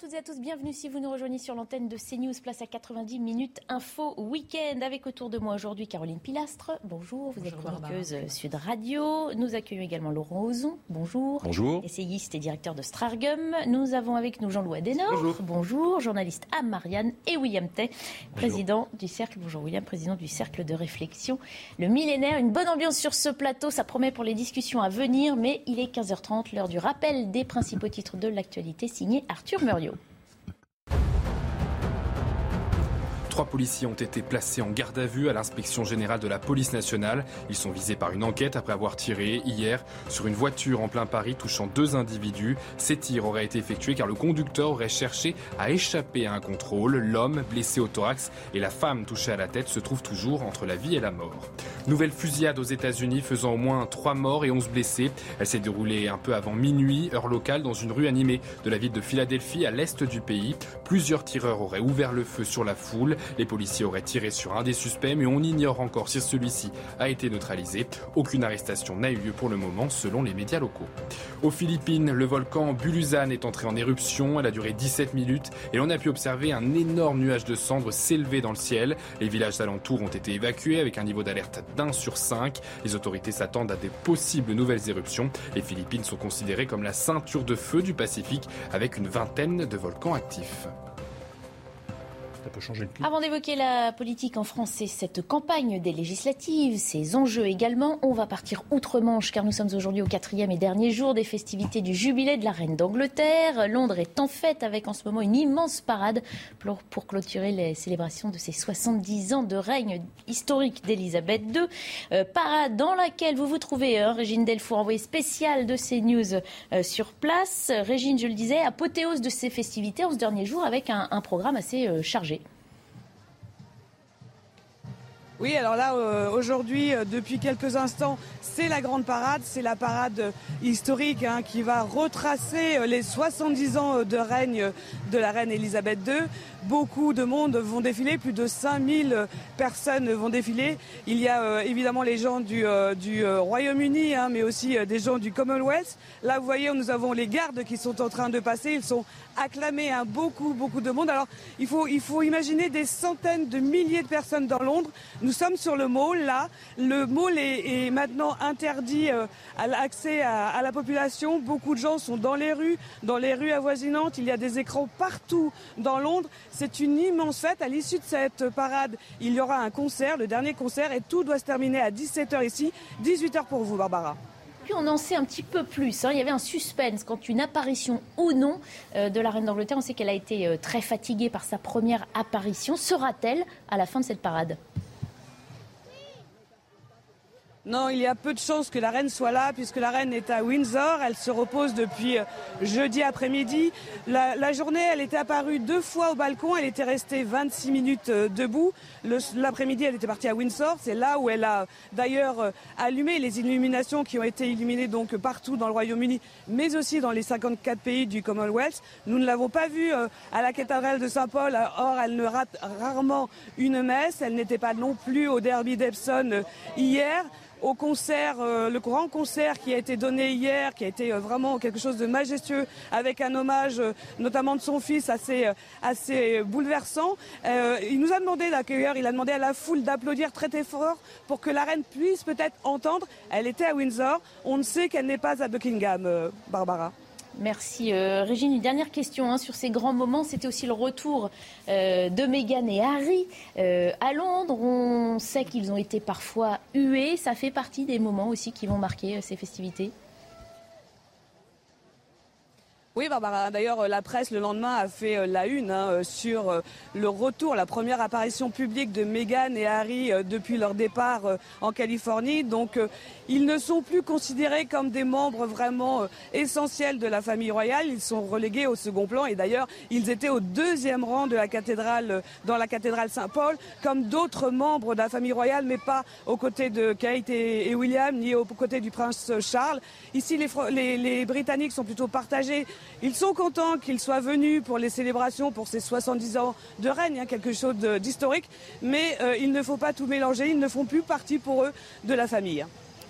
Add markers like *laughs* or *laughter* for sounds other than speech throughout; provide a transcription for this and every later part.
toutes et à tous, bienvenue si vous nous rejoignez sur l'antenne de CNews, place à 90 minutes info week-end. Avec autour de moi aujourd'hui Caroline Pilastre. Bonjour, vous êtes chroniqueuse Sud Radio. Nous accueillons également Laurent Ozon. Bonjour. Bonjour. Essayiste et directeur de Strargum. Nous avons avec nous Jean-Louis Adenor. Bonjour. Bonjour. Journaliste à Marianne et William Tay, président du Cercle. Bonjour William, président du Cercle de réflexion. Le millénaire, une bonne ambiance sur ce plateau, ça promet pour les discussions à venir, mais il est 15h30, l'heure du rappel des principaux titres de l'actualité signé Arthur Muriot. Trois policiers ont été placés en garde à vue à l'inspection générale de la police nationale. Ils sont visés par une enquête après avoir tiré hier sur une voiture en plein Paris touchant deux individus. Ces tirs auraient été effectués car le conducteur aurait cherché à échapper à un contrôle. L'homme, blessé au thorax, et la femme touchée à la tête se trouvent toujours entre la vie et la mort. Nouvelle fusillade aux États-Unis faisant au moins trois morts et 11 blessés. Elle s'est déroulée un peu avant minuit, heure locale, dans une rue animée de la ville de Philadelphie à l'est du pays. Plusieurs tireurs auraient ouvert le feu sur la foule. Les policiers auraient tiré sur un des suspects, mais on ignore encore si celui-ci a été neutralisé. Aucune arrestation n'a eu lieu pour le moment, selon les médias locaux. Aux Philippines, le volcan Bulusan est entré en éruption. Elle a duré 17 minutes et l'on a pu observer un énorme nuage de cendres s'élever dans le ciel. Les villages alentours ont été évacués avec un niveau d'alerte d'un sur cinq. Les autorités s'attendent à des possibles nouvelles éruptions. Les Philippines sont considérées comme la ceinture de feu du Pacifique avec une vingtaine de volcans actifs. Avant d'évoquer la politique en France et cette campagne des législatives, ses enjeux également, on va partir outre-Manche car nous sommes aujourd'hui au quatrième et dernier jour des festivités du jubilé de la reine d'Angleterre. Londres est en fête avec en ce moment une immense parade pour, clôturer les célébrations de ses 70 ans de règne historique d'Elisabeth II. Euh, parade dans laquelle vous vous trouvez, hein, Régine Delfour, envoyée spéciale de CNews euh, sur place. Régine, je le disais, apothéose de ces festivités en ce dernier jour avec un, un programme assez euh, chargé. Oui, alors là, euh, aujourd'hui, euh, depuis quelques instants, c'est la grande parade, c'est la parade euh, historique hein, qui va retracer les 70 ans de règne de la reine Elisabeth II. Beaucoup de monde vont défiler, plus de 5000 euh, personnes vont défiler. Il y a euh, évidemment les gens du, euh, euh, Royaume-Uni, hein, mais aussi des gens du Commonwealth. Là, vous voyez, nous avons les gardes qui sont en train de passer. Ils sont acclamés, hein, beaucoup, beaucoup de monde. Alors, il faut, imaginer des centaines de milliers de personnes dans Londres. Nous sommes sur le mall, là. Le mall est, maintenant interdit à l'accès à, à la population. Beaucoup de gens sont dans les rues, dans les rues avoisinantes. Il y a des écrans partout dans Londres. C'est une immense fête. À l'issue de cette parade, il y aura un concert, le dernier concert, et tout doit se terminer à 17h ici. 18h pour vous, Barbara. Puis on en sait un petit peu plus. hein. Il y avait un suspense quant une apparition ou non euh, de la reine d'Angleterre. On sait qu'elle a été euh, très fatiguée par sa première apparition. Sera-t-elle à la fin de cette parade? Non, il y a peu de chances que la reine soit là, puisque la reine est à Windsor. Elle se repose depuis euh, jeudi après-midi. La, journée, elle était apparue deux fois au balcon. Elle était restée 26 minutes euh, debout. L'après-midi, elle était partie à Windsor. C'est là où elle a d'ailleurs euh, allumé les illuminations qui ont été illuminées donc partout dans le Royaume-Uni, mais aussi dans les 54 pays du Commonwealth. Nous ne l'avons pas vue à la cathédrale de Saint-Paul. Or, elle ne rate rarement une messe. Elle n'était pas non plus au Derby d'Epsom euh, hier au concert, euh, le grand concert qui a été donné hier, qui a été euh, vraiment quelque chose de majestueux, avec un hommage euh, notamment de son fils assez, assez bouleversant. Il nous a demandé d'accueillir, il a demandé à la foule d'applaudir très très fort pour que la reine puisse peut-être entendre. Elle était à Windsor, on ne sait qu'elle n'est pas à Buckingham, Barbara. Merci euh, Régine. Une dernière question hein, sur ces grands moments. C'était aussi le retour euh, de Meghan et Harry euh, à Londres. On sait qu'ils ont été parfois hués. Ça fait partie des moments aussi qui vont marquer ces festivités. Oui, Barbara. D'ailleurs, la presse le lendemain a fait la une hein, sur le retour, la première apparition publique de Meghan et Harry depuis leur départ en Californie. Donc, ils ne sont plus considérés comme des membres vraiment essentiels de la famille royale. Ils sont relégués au second plan. Et d'ailleurs, ils étaient au deuxième rang de la cathédrale, dans la cathédrale Saint-Paul, comme d'autres membres de la famille royale, mais pas aux côtés de Kate et, William, ni aux côtés du prince Charles. Ici, les, les, Britanniques sont plutôt partagés. Ils sont contents qu'ils soient venus pour les célébrations, pour ces 70 ans de règne, hein, quelque chose d'historique, mais euh, il ne faut pas tout mélanger. Ils ne font plus partie pour eux de la famille.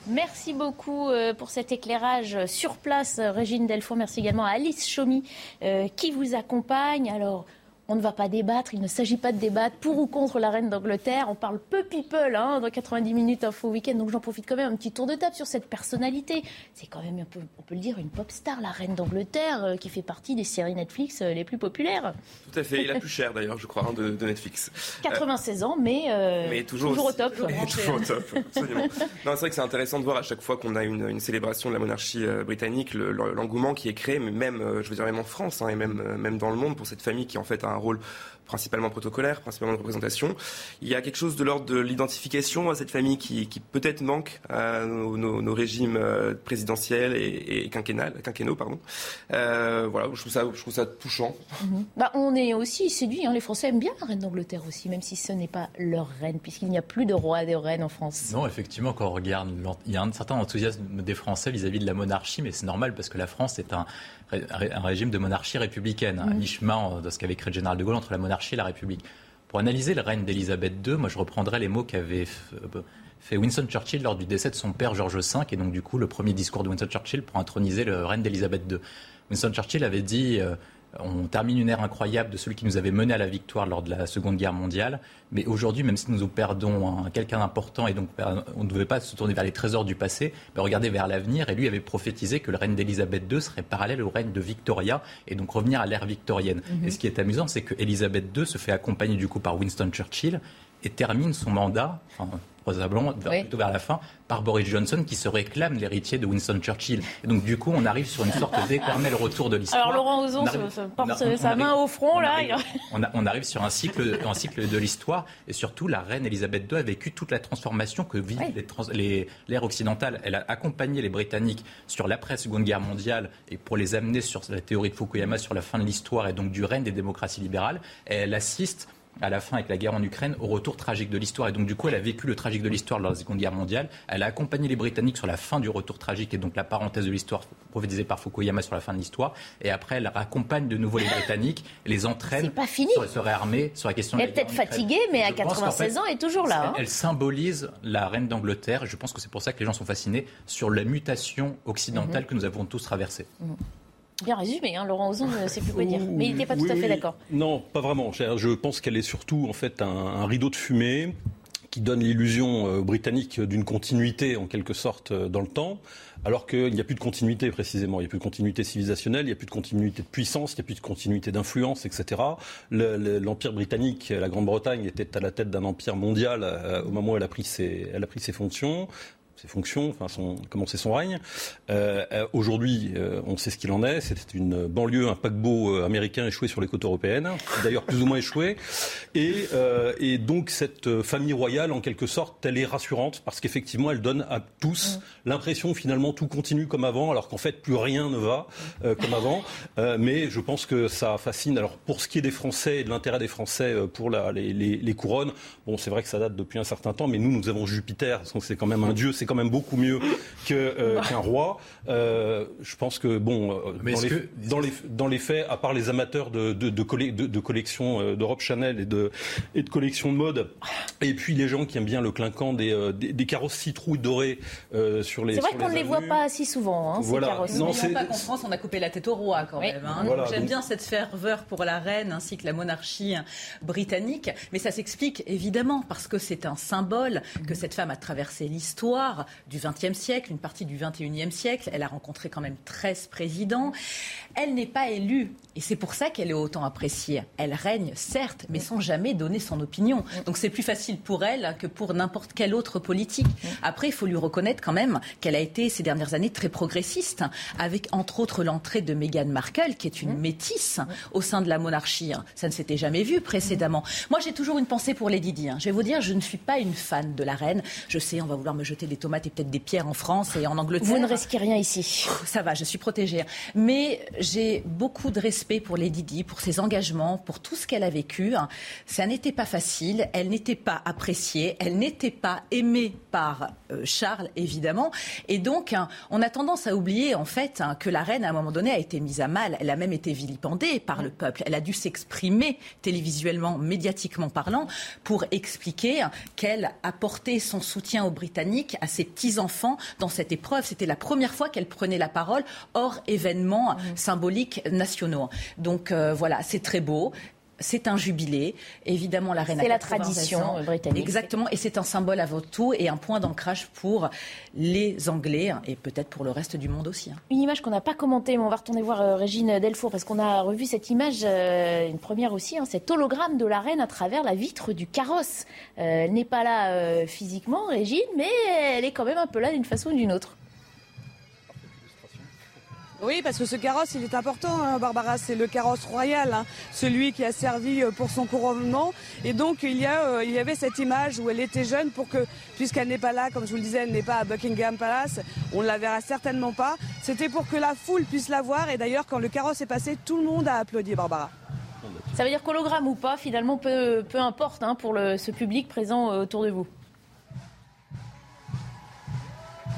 Merci beaucoup euh, pour cet éclairage sur place, Régine Delfont. Merci également à Alice Chaumy euh, qui vous accompagne. Alors, on ne va pas débattre, il ne s'agit pas de débattre pour ou contre la reine d'Angleterre. On parle peu people hein, dans 90 minutes info week-end, donc j'en profite quand même un petit tour de table sur cette personnalité. C'est quand même, un peu, on peut le dire, une pop star, la reine d'Angleterre, euh, qui fait partie des séries Netflix euh, les plus populaires. Tout à fait, et la plus chère d'ailleurs, je crois, hein, de, Netflix. 96 ans, mais, euh, mais toujours, toujours au top. *laughs* Toujours, au top, absolument. non, c'est vrai que c'est intéressant de voir à chaque fois qu'on a une, une, célébration de la monarchie britannique, l'engouement qui est créé, mais même, je veux dire, même en France, hein, et même, même dans le monde, pour cette famille qui en fait a un rôle principalement protocolaire, principalement de représentation. Il y a quelque chose de l'ordre de l'identification à cette famille qui, peut-être manque à nos, régimes euh, présidentiels et, et quinquennaux. Pardon. Euh, voilà, je trouve, ça, je trouve ça touchant. Mhm. bah, on est aussi séduits, hein. les Français aiment bien la reine d'Angleterre aussi, même si ce n'est pas leur reine, puisqu'il n'y a plus de roi et de reine en France. Non, effectivement, quand on regarde, il y a un certain enthousiasme des Français vis-à-vis de la monarchie, mais c'est normal parce que la France est un, un régime de monarchie républicaine, à mi-chemin de ce qu'avait créé le général de Gaulle entre la monarchie la République. Pour analyser le règne d'Élisabeth II, moi je reprendrai les mots qu'avait euh, fait Winston Churchill lors du décès de son père George V, et donc du coup le premier discours de Winston Churchill pour introniser le règne d'Élisabeth II. Winston Churchill avait dit euh, on termine une ère incroyable de celui qui nous avait mené à la victoire lors de la Seconde Guerre mondiale. Mais aujourd'hui, même si nous perdons quelqu'un d'important et donc euh, on ne devait pas se tourner vers les trésors du passé, mais regarder vers l'avenir. Et lui avait prophétisé que le règne d'Élisabeth II serait parallèle au règne de Victoria et donc revenir à l'ère victorienne. Mhm. Et ce qui est amusant, c'est que Élisabeth II se fait accompagner du coup par Winston Churchill et termine son mandat, probablement plutôt vers la fin, par Boris Johnson qui se réclame l'héritier de Winston Churchill. Et donc du coup, on arrive sur une sorte *laughs* d'éternel retour de l'histoire. Alors Laurent Ozon porte sa main au front là. On, arrive sur un cycle, un cycle de l'histoire et surtout la reine Elisabeth II a vécu toute la transformation que vivent l'ère occidentale. Elle a accompagné les Britanniques sur l'après-seconde guerre mondiale et pour les amener sur la théorie de Fukuyama sur la fin de l'histoire et donc du règne des démocraties libérales. Et elle assiste à la fin avec la guerre en Ukraine au retour tragique de l'histoire. Et donc, du coup, elle a vécu le tragique de l'histoire lors de la Seconde Guerre mondiale. Elle a accompagné les Britanniques sur la fin du retour tragique et donc la parenthèse de l'histoire prophétisée par Fukuyama sur la fin de l'histoire. Et après, elle accompagne de nouveau les Britanniques, les entraîne pas fini. Sur, se réarmer sur la question elle de Elle est peut-être fatiguée, mais à 96 ans, elle est toujours là. Hein. Elle, symbolise la reine d'Angleterre. Je pense que c'est pour ça que les gens sont fascinés sur la mutation occidentale mhm. que nous avons tous traversée. Mhm. Bien résumé, hein, Laurent Ozon ne sait plus quoi dire. Mais il n'était pas tout à fait d'accord. Non, pas vraiment. Je pense qu'elle est surtout en fait un, rideau de fumée qui donne l'illusion euh, britannique d'une continuité en quelque sorte euh, dans le temps, alors qu'il n'y a plus de continuité précisément. Il n'y a plus de continuité civilisationnelle, il n'y a plus de continuité de puissance, il n'y a plus de continuité d'influence, etc. L'empire britannique, la Grande-Bretagne était à la tête d'un empire mondial euh, au moment où elle a pris ses, elle a pris ses fonctions ses fonctions, enfin son, comment c'est son règne. Euh, euh, aujourd'hui, euh, on sait ce qu'il en est. C'est une banlieue, un paquebot américain échoué sur les côtes européennes, d'ailleurs plus ou moins échoué. Et, et, donc cette famille royale, en quelque sorte, elle est rassurante parce qu'effectivement, elle donne à tous mm. l'impression finalement tout continue comme avant, alors qu'en fait plus rien ne va comme avant. mais je pense que ça fascine. Alors pour ce qui est des Français et de l'intérêt des Français pour la, les, les, les, couronnes, bon, c'est vrai que ça date depuis un certain temps, mais nous, nous avons Jupiter, donc c'est quand même un dieu, c'est quand même beaucoup mieux euh, qu'un roi. Euh, je pense que, bon, euh, dans les, dans, les, dans, les, faits, à part les amateurs de, de, de, de collections d'Europe Chanel et de, et de collections de mode, et puis les gens qui aiment bien le clinquant des, des, des carrosses citrouilles dorées sur les C'est vrai qu'on ne les voit pas si souvent, hein, voilà. ces carrosses. Non, pas qu'en France, on a coupé la tête au roi quand même. Hein. J'aime bien cette ferveur pour la reine ainsi que la monarchie britannique, mais ça s'explique évidemment parce que c'est un symbole que cette femme a traversé l'histoire l'histoire du XXe siècle, une partie du XXIe siècle. Elle a rencontré quand même 13 présidents. Elle n'est pas élue et c'est pour ça qu'elle est autant appréciée. Elle règne, certes, mais sans jamais donner son opinion. Donc c'est plus facile pour elle que pour n'importe quel autre politique. Après, il faut lui reconnaître quand même qu'elle a été ces dernières années très progressiste, avec entre autres l'entrée de Meghan Markle, qui est une métisse au sein de la monarchie. Ça ne s'était jamais vu précédemment. Moi, j'ai toujours une pensée pour Lady Di. Hein. Je vais vous dire, je ne suis pas une fan de la reine. Je sais, on va vouloir me jeter des tomates et peut-être des pierres en France et en Angleterre. Vous ne risquez rien ici. Ça va, je suis protégée. Mais j'ai beaucoup de respect pour Lady Di, pour ses engagements, pour tout ce qu'elle a vécu. Ça n'était pas facile, elle n'était pas appréciée, elle n'était pas aimée par euh, Charles, évidemment. Et donc, hein, on a tendance à oublier, en fait, hein, que la reine, à un moment donné, a été mise à mal. Elle a même été vilipendée par le peuple. Elle a dû s'exprimer télévisuellement, médiatiquement parlant, pour expliquer qu'elle apportait son soutien aux Britanniques, à ses petits-enfants, dans cette épreuve. C'était la première fois qu'elle prenait la parole hors événements symboliques nationaux. Donc euh, voilà, c'est très beau c'est un jubilé. Évidemment, la reine. C'est la tradition britannique. Exactement, et c'est un symbole avant tout et un point d'ancrage pour les Anglais et peut-être pour le reste du monde aussi. Hein. Une image qu'on n'a pas commentée, mais on va retourner voir euh, Régine Delfour parce qu'on a revu cette image, euh, une première aussi, hein, cet hologramme de la reine à travers la vitre du carrosse. Euh, elle n'est pas là physiquement, Régine, mais elle est quand même un peu là d'une façon ou d'une autre. Oui, parce que ce carrosse, il est important, hein, Barbara. C'est le carrosse royal, hein, celui qui a servi euh, pour son couronnement. Et donc, il y, a, euh, il y avait cette image où elle était jeune pour que, puisqu'elle n'est pas là, comme je vous le disais, elle n'est pas à Buckingham Palace, on ne la verra certainement pas. C'était pour que la foule puisse la voir. Et d'ailleurs, quand le carrosse est passé, tout le monde a applaudi, Barbara. Ça veut dire qu'hologramme ou pas, finalement, peu, peu importe hein, pour le, ce public présent euh, autour de vous.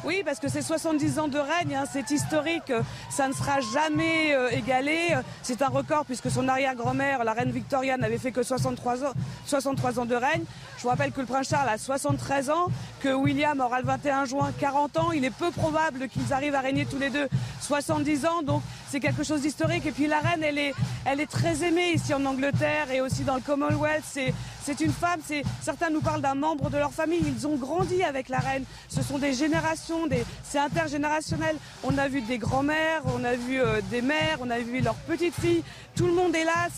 Oui, parce que c'est 70 ans de règne, hein, c'est historique, ça ne sera jamais euh, égalé. C'est un record puisque son arrière-grand-mère, la reine Victoria, n'avait fait que 63 ans, 63 ans de règne. Je vous rappelle que le prince Charles a 73 ans, que William aura le 21 juin 40 ans. Il est peu probable qu'ils arrivent à régner tous les deux 70 ans, donc c'est quelque chose d'historique. Et puis la reine, elle est, elle est très aimée ici en Angleterre et aussi dans le Commonwealth. C'est une femme, certains nous parlent d'un membre de leur famille. Ils ont grandi avec la reine. Ce sont des générations, c'est intergénérationnel. On a vu des grands-mères, on a vu euh, des mères, on a vu leurs petites filles. Tout le monde est là.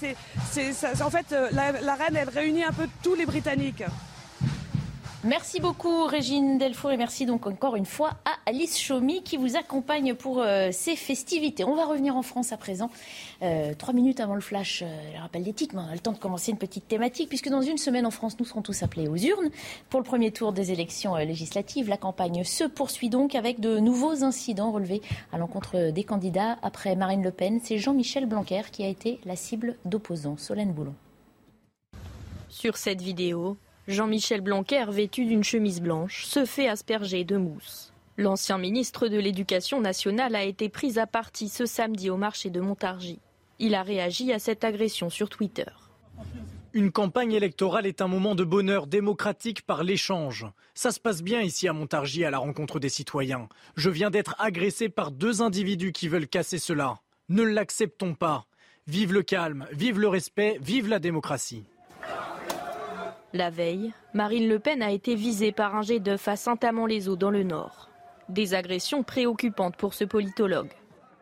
C'est, en fait, euh, la reine, elle réunit un peu tous les Britanniques. Merci beaucoup Régine Delfour et merci donc encore une fois à Alice Chaumy qui vous accompagne pour euh, ces festivités. On va revenir en France à présent. Euh, trois minutes avant le flash, euh, le rappel des titres, mais on a le temps de commencer une petite thématique puisque dans une semaine en France, nous serons tous appelés aux urnes pour le premier tour des élections législatives. La campagne se poursuit donc avec de nouveaux incidents relevés à l'encontre des candidats. Après Marine Le Pen, c'est Jean-Michel Blanquer qui a été la cible d'opposants. Solène Boulon. Sur cette vidéo, Jean-Michel Blanquer, vêtu d'une chemise blanche, se fait asperger de mousse. L'ancien ministre de l'Éducation nationale a été pris à partie ce samedi au marché de Montargis. Il a réagi à cette agression sur Twitter. Une campagne électorale est un moment de bonheur démocratique par l'échange. Ça se passe bien ici à Montargis à la rencontre des citoyens. Je viens d'être agressé par deux individus qui veulent casser cela. Ne l'acceptons pas. Vive le calme, vive le respect, vive la démocratie. La veille, Marine Le Pen a été visée par un jet d'œuf à Saint-Amand-les-Eaux dans le Nord. Des agressions préoccupantes pour ce politologue.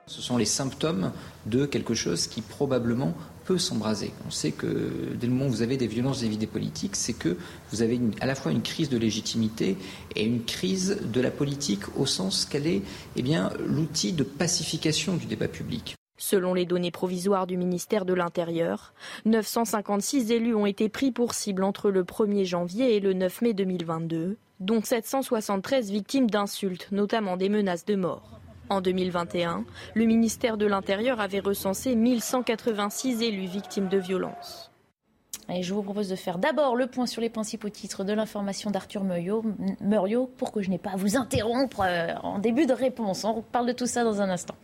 Ce sont les symptômes de quelque chose qui probablement peut s'embraser. On sait que dès le moment où vous avez des violences vis des politiques, c'est que vous avez à la fois une crise de légitimité et une crise de la politique au sens qu'elle est eh l'outil de pacification du débat public. Selon les données provisoires du ministère de l'Intérieur, 956 élus ont été pris pour cible entre le 1er janvier et le 9 mai 2022, dont 773 victimes d'insultes, notamment des menaces de mort. En 2021, le ministère de l'Intérieur avait recensé 1186 élus victimes de violences. Je vous propose de faire d'abord le point sur les principaux titres de l'information d'Arthur Muriot pour que je n'ai pas à vous interrompre euh, en début de réponse. On parle de tout ça dans un instant.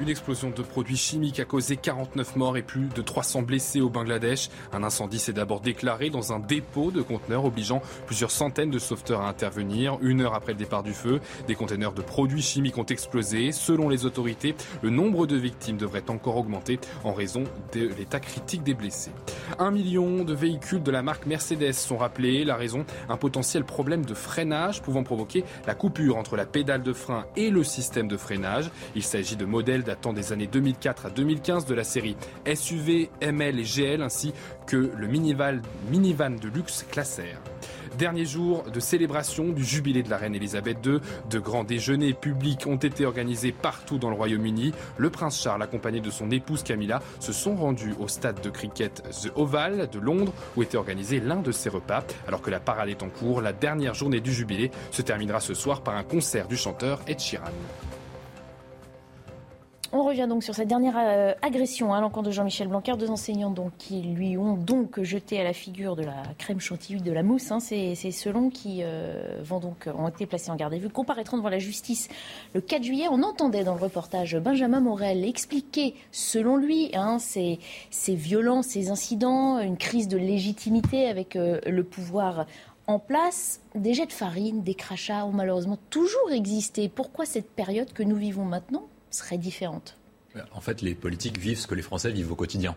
Une explosion de produits chimiques a causé 49 morts et plus de 300 blessés au Bangladesh. Un incendie s'est d'abord déclaré dans un dépôt de conteneurs obligeant plusieurs centaines de sauveteurs à intervenir. Une heure après le départ du feu, des conteneurs de produits chimiques ont explosé. Selon les autorités, le nombre de victimes devrait encore augmenter en raison de l'état critique des blessés. Un million de véhicules de la marque Mercedes sont rappelés. La raison, un potentiel problème de freinage pouvant provoquer la coupure entre la pédale de frein et le système de freinage. Il s'agit de modèles datant des années 2004 à 2015 de la série SUV, ML et GL ainsi que le minivan, minivan de luxe classe R. Dernier jour de célébration du jubilé de la reine Elisabeth II. De grands déjeuners publics ont été organisés partout dans le Royaume-Uni. Le prince Charles, accompagné de son épouse Camilla, se sont rendus au stade de cricket The Oval de Londres où était organisé l'un de ces repas. Alors que la parade est en cours, la dernière journée du jubilé se terminera ce soir par un concert du chanteur Ed Sheeran. On revient donc sur cette dernière euh, agression à l'encontre de Jean-Michel Blanquer, deux enseignants donc, qui lui ont donc jeté à la figure de la crème chantilly de la mousse. Hein. c'est selon qui euh, vont donc, ont été placés en garde à vue, comparaîtront devant la justice le 4 juillet. On entendait dans le reportage Benjamin Morel expliquer, selon lui, hein, ces, ces, violences, ces incidents, une crise de légitimité avec euh, le pouvoir en place, des jets de farine, des crachats ont malheureusement toujours existé. Pourquoi cette période que nous vivons maintenant serait différente en fait, les politiques vivent ce que les Français vivent au quotidien.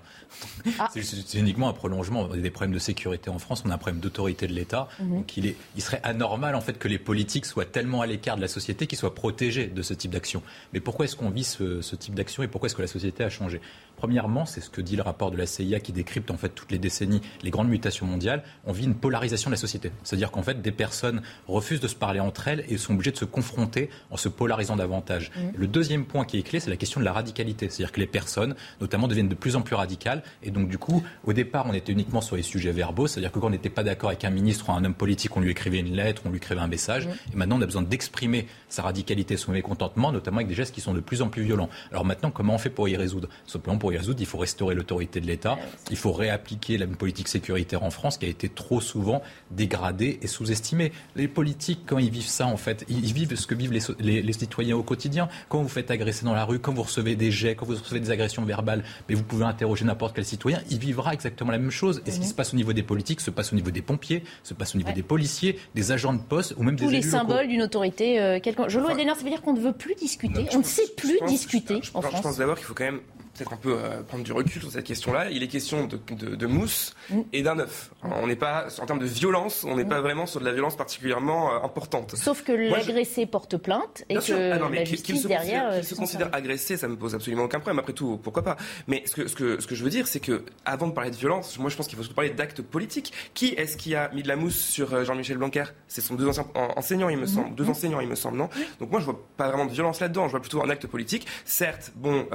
Ah. *laughs* C'est uniquement un prolongement. On a des problèmes de sécurité en France, on a un problème d'autorité de l'État. Mhm. Donc il, est, il serait anormal en fait que les politiques soient tellement à l'écart de la société qu'ils soient protégés de ce type d'action. Mais pourquoi est-ce qu'on vit ce, ce type d'action et pourquoi est-ce que la société a changé? Premièrement, c'est ce que dit le rapport de la CIA qui décrypte en fait toutes les décennies les grandes mutations mondiales. On vit une polarisation de la société. C'est-à-dire qu'en fait, des personnes refusent de se parler entre elles et sont obligées de se confronter en se polarisant davantage. Mhm. Le deuxième point qui est clé, c'est la question de la radicalité c'est-à-dire que les personnes, notamment, deviennent de plus en plus radicales. Et donc, du coup, au départ, on était uniquement sur les sujets verbaux. C'est-à-dire que quand on n'était pas d'accord avec un ministre ou un homme politique, on lui écrivait une lettre, on lui écrivait un message. Et maintenant, on a besoin d'exprimer sa radicalité, son mécontentement, notamment avec des gestes qui sont de plus en plus violents. Alors maintenant, comment on fait pour y résoudre? Simplement, pour y résoudre, il faut restaurer l'autorité de l'État. Il faut réappliquer la politique sécuritaire en France qui a été trop souvent dégradée et sous-estimée. Les politiques, quand ils vivent ça, en fait, ils vivent ce que vivent les, les citoyens au quotidien. Quand vous faites agresser dans la rue, quand vous recevez des quand vous recevez des agressions verbales, mais vous pouvez interroger n'importe quel citoyen, il vivra exactement la même chose. Et ce qui se passe au niveau des politiques se passe au niveau des pompiers, se passe au niveau des policiers, des agents de poste ou même Tous des les symboles d'une autorité. Euh, Je enfin, ça veut dire qu'on ne veut plus discuter, on ne sait plus discuter en France. Je pense d'abord qu'il faut quand même peut-être un peu euh, prendre du recul sur cette question-là. Il est question de, mousse mm. et d'un œuf. On n'est pas, en termes de violence, on n'est mm. pas vraiment sur de la violence particulièrement euh, importante. Sauf que l'agressé porte plainte et que ah la justice se derrière. Qu'il se considère agressé, ça me pose absolument aucun problème. Après tout, pourquoi pas? Mais ce que, ce que, ce que je veux dire, c'est que avant de parler de violence, moi je pense qu'il faut se parler d'actes politiques. Qui est-ce qui a mis de la mousse sur euh, Jean-Michel Blanquer? C'est son deux anciens enseignants, il me mm-hmm. semble. Deux enseignants, il me semble, non? Donc moi je vois pas vraiment de violence là-dedans. Je vois plutôt un acte politique. Certes, bon,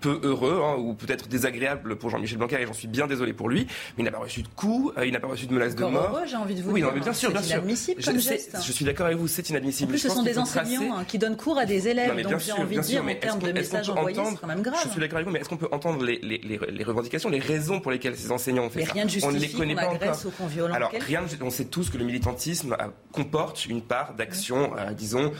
peu heureux, hein, ou peut-être désagréable pour Jean-Michel Blanquer et j'en suis bien désolé pour lui, mais il n'a pas reçu de coups, euh, il n'a pas reçu de menaces de mort. j'ai envie de vous oui, dire. bien sûr, bien sûr. Inadmissible comme geste. Je suis d'accord avec vous, c'est inadmissible. En plus, ce sont des enseignants hein, qui donnent cours à des élèves, donc j'ai envie de dire, en termes de messages envoyés, c'est quand même grave. Je suis d'accord avec vous, mais est-ce qu'on peut entendre les, les, les, revendications, les raisons pour lesquelles ces enseignants ont fait ça? rien On ne les connaît pas encore. Alors, rien, on sait tous que le militantisme euh, comporte une part d'action, euh, disons,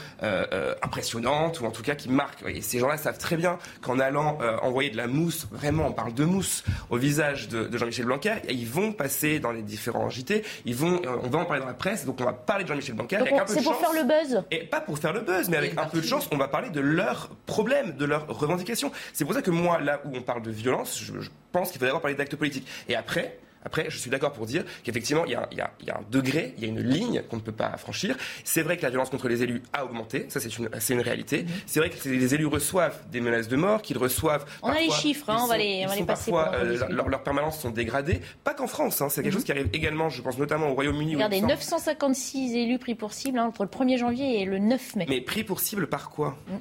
impressionnante, ou en tout cas qui marque. Et ces gens-là savent très bien qu'en allant envoyer de la mousse, vraiment, on parle de mousse, au visage de, Jean-Michel Blanquer. Et ils vont passer dans les différents JT. Ils vont, euh, on va en parler dans la presse. Donc on va parler de Jean-Michel Blanquer. C'est pour faire le buzz. Et pas pour faire le buzz, mais avec un peu de chance, on va parler de leurs problèmes, de leurs revendications. C'est pour ça que moi, là où on parle de violence, je, je pense qu'il faudrait d'abord parler d'actes politiques. Et après, après, je suis d'accord pour dire qu'effectivement, il, il, y a un degré, il y a une ligne qu'on ne peut pas franchir. C'est vrai que la violence contre les élus a augmenté, ça c'est une, une réalité. Mhm. C'est vrai que les élus reçoivent des menaces de mort, qu'ils reçoivent. On a les chiffres, hein, on va les, on va les passer. Parfois, euh, leurs permanences sont dégradées, pas qu'en France, hein, c'est quelque mhm. chose qui arrive également, je pense notamment au Royaume-Uni. Regardez, 956 élus pris pour cible hein, entre le 1er janvier et le 9 mai. Mais pris pour cible par quoi? Mm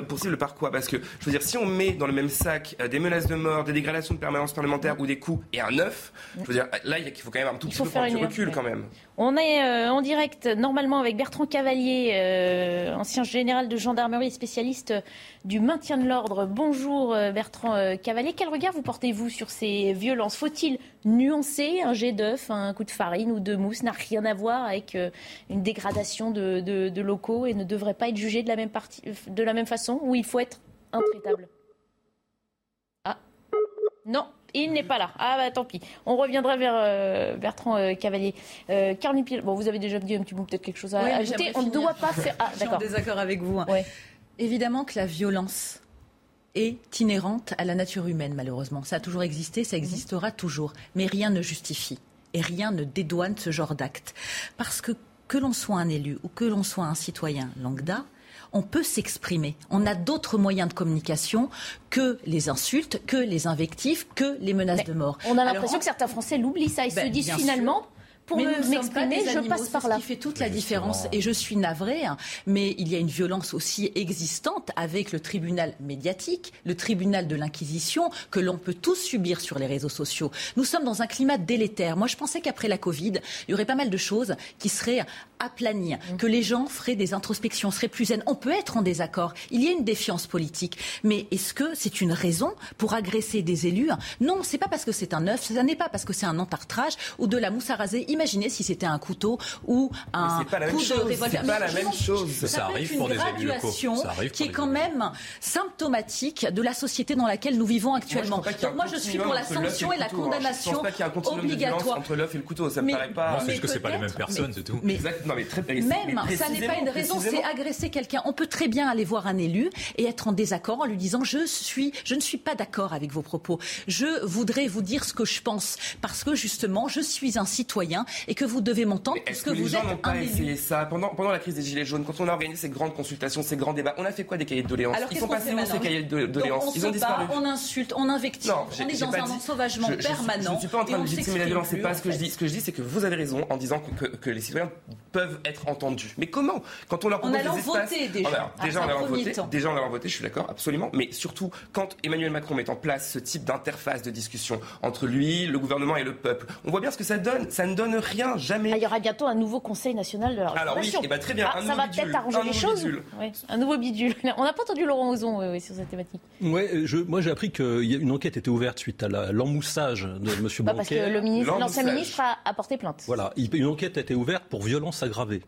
possible par quoi Parce que, je veux dire, si on met dans le même sac euh, des menaces de mort, des dégradations de permanence parlementaire ou des coups et un œuf, je veux dire, là, il faut quand même un tout petit peu de recul quand même. On est euh, en direct normalement avec Bertrand Cavalier, euh, ancien général de gendarmerie spécialiste du maintien de l'ordre. Bonjour Bertrand Cavalier, quel regard vous portez-vous sur ces violences? Faut-il nuancer un jet d'œuf, un coup de farine ou de mousse? N'a rien à voir avec une dégradation de, locaux et ne devrait pas être jugé de la même, partie, de la même façon où il faut être intraitable? Non, il n'est pas là. Ah bah tant pis. On reviendra vers euh, Bertrand euh, Cavalier. Euh, bon, vous avez déjà dit un petit bout, peut-être quelque chose à ajouter. On ne doit pas faire. Ah, d'accord. Je suis en désaccord avec vous. Hein. Évidemment que la violence est inhérente à la nature humaine, malheureusement. Ça a toujours existé, ça existera toujours. Mais rien ne justifie et rien ne dédouane ce genre d'acte. Parce que que l'on soit un élu ou que l'on soit un citoyen lambda, on peut s'exprimer. On a d'autres moyens de communication que les insultes, que les invectives, que les menaces de mort. On a l'impression que certains Français l'oublient ça. Ils se ben, disent finalement, pour m'exprimer, je passe par là. Ce qui fait toute la différence, et je suis navrée, hein, mais il y a une violence aussi existante avec le tribunal médiatique, le tribunal de l'Inquisition, que l'on peut tous subir sur les réseaux sociaux. Nous sommes dans un climat délétère. Moi, je pensais qu'après la Covid, il y aurait pas mal de choses qui seraient aplanies, mmh. que les gens feraient des introspections, seraient plus zen. On peut être en désaccord. Il y a une défiance politique. Mais est-ce que c'est une raison pour agresser des élus? Non, c'est pas parce que c'est un œuf, ce n'est pas parce que c'est un entartrage ou de la mousse à raser imaginez si c'était un couteau ou un coup de revolver. C'est pas la même chose. Ça, ça arrive pour des graduation qui est quand même symptomatique de la société dans laquelle nous vivons actuellement. Donc moi, je suis pour la sanction et la condamnation obligatoire entre l'œuf et le couteau. Ça me paraît pas. C'est que c'est pas les mêmes personnes, c'est tout. Mais même, ça n'est pas une raison. C'est agresser quelqu'un. On peut très bien aller voir un élu et être en désaccord en lui disant je suis, je ne suis pas d'accord avec vos propos. Je voudrais vous dire ce que je pense parce que justement, je suis un citoyen et que vous devez m'entendre parce que, vous les gens n'ont pas essayé ça pendant, pendant la crise des Gilets jaunes, quand on a organisé ces grandes consultations, ces grands débats, on a fait quoi des cahiers de doléances Ils sont passés où ces cahiers de doléances Ils ont disparu. on insulte, on invective, on est dans un ensauvagement permanent. Je ne suis pas en train de légitimer la violence, c'est pas ce que je dis. Ce que je dis, c'est que vous avez raison en disant que, les citoyens peuvent être entendus. Mais comment Quand on leur propose des espaces... voter déjà. déjà, on a voté. Déjà, on a voté. Je suis d'accord, absolument. Mais surtout, quand Emmanuel Macron met en place ce type d'interface de discussion entre lui, le gouvernement et le peuple, on voit bien ce que ça donne. Ça ne donne rien, jamais. Ah, il y aura bientôt un nouveau Conseil national de la Alors oui, eh ben, très bien. Ah, ça va peut-être arranger les choses. un nouveau bidule. *laughs* On n'a pas entendu Laurent Ozon sur cette thématique. Ouais, je, moi j'ai appris qu'une enquête était ouverte suite à l'emmoussage de M. Blanquer. Parce que l'ancien ministre a, a, porté plainte. Voilà, une enquête a été ouverte pour violence aggravée.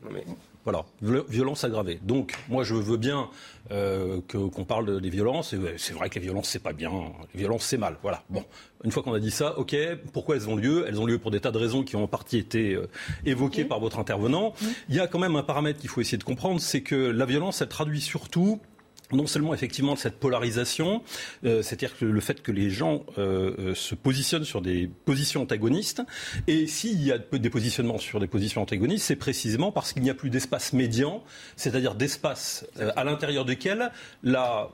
Voilà, violence aggravée. Donc, moi, je veux bien euh, qu'on parle des violences. C'est vrai que les violences, c'est pas bien. Les violences, c'est mal. Voilà. Bon, une fois qu'on a dit ça, ok. Pourquoi elles ont lieu? Elles ont lieu pour des tas de raisons qui ont en partie été euh, évoquées par votre intervenant. Il y a quand même un paramètre qu'il faut essayer de comprendre, c'est que la violence, elle traduit surtout non seulement effectivement cette polarisation, euh, c'est-à-dire que le fait que les gens euh, euh, se positionnent sur des positions antagonistes, et s'il y a des positionnements sur des positions antagonistes, c'est précisément parce qu'il n'y a plus d'espace médian, c'est-à-dire d'espace à l'intérieur duquel la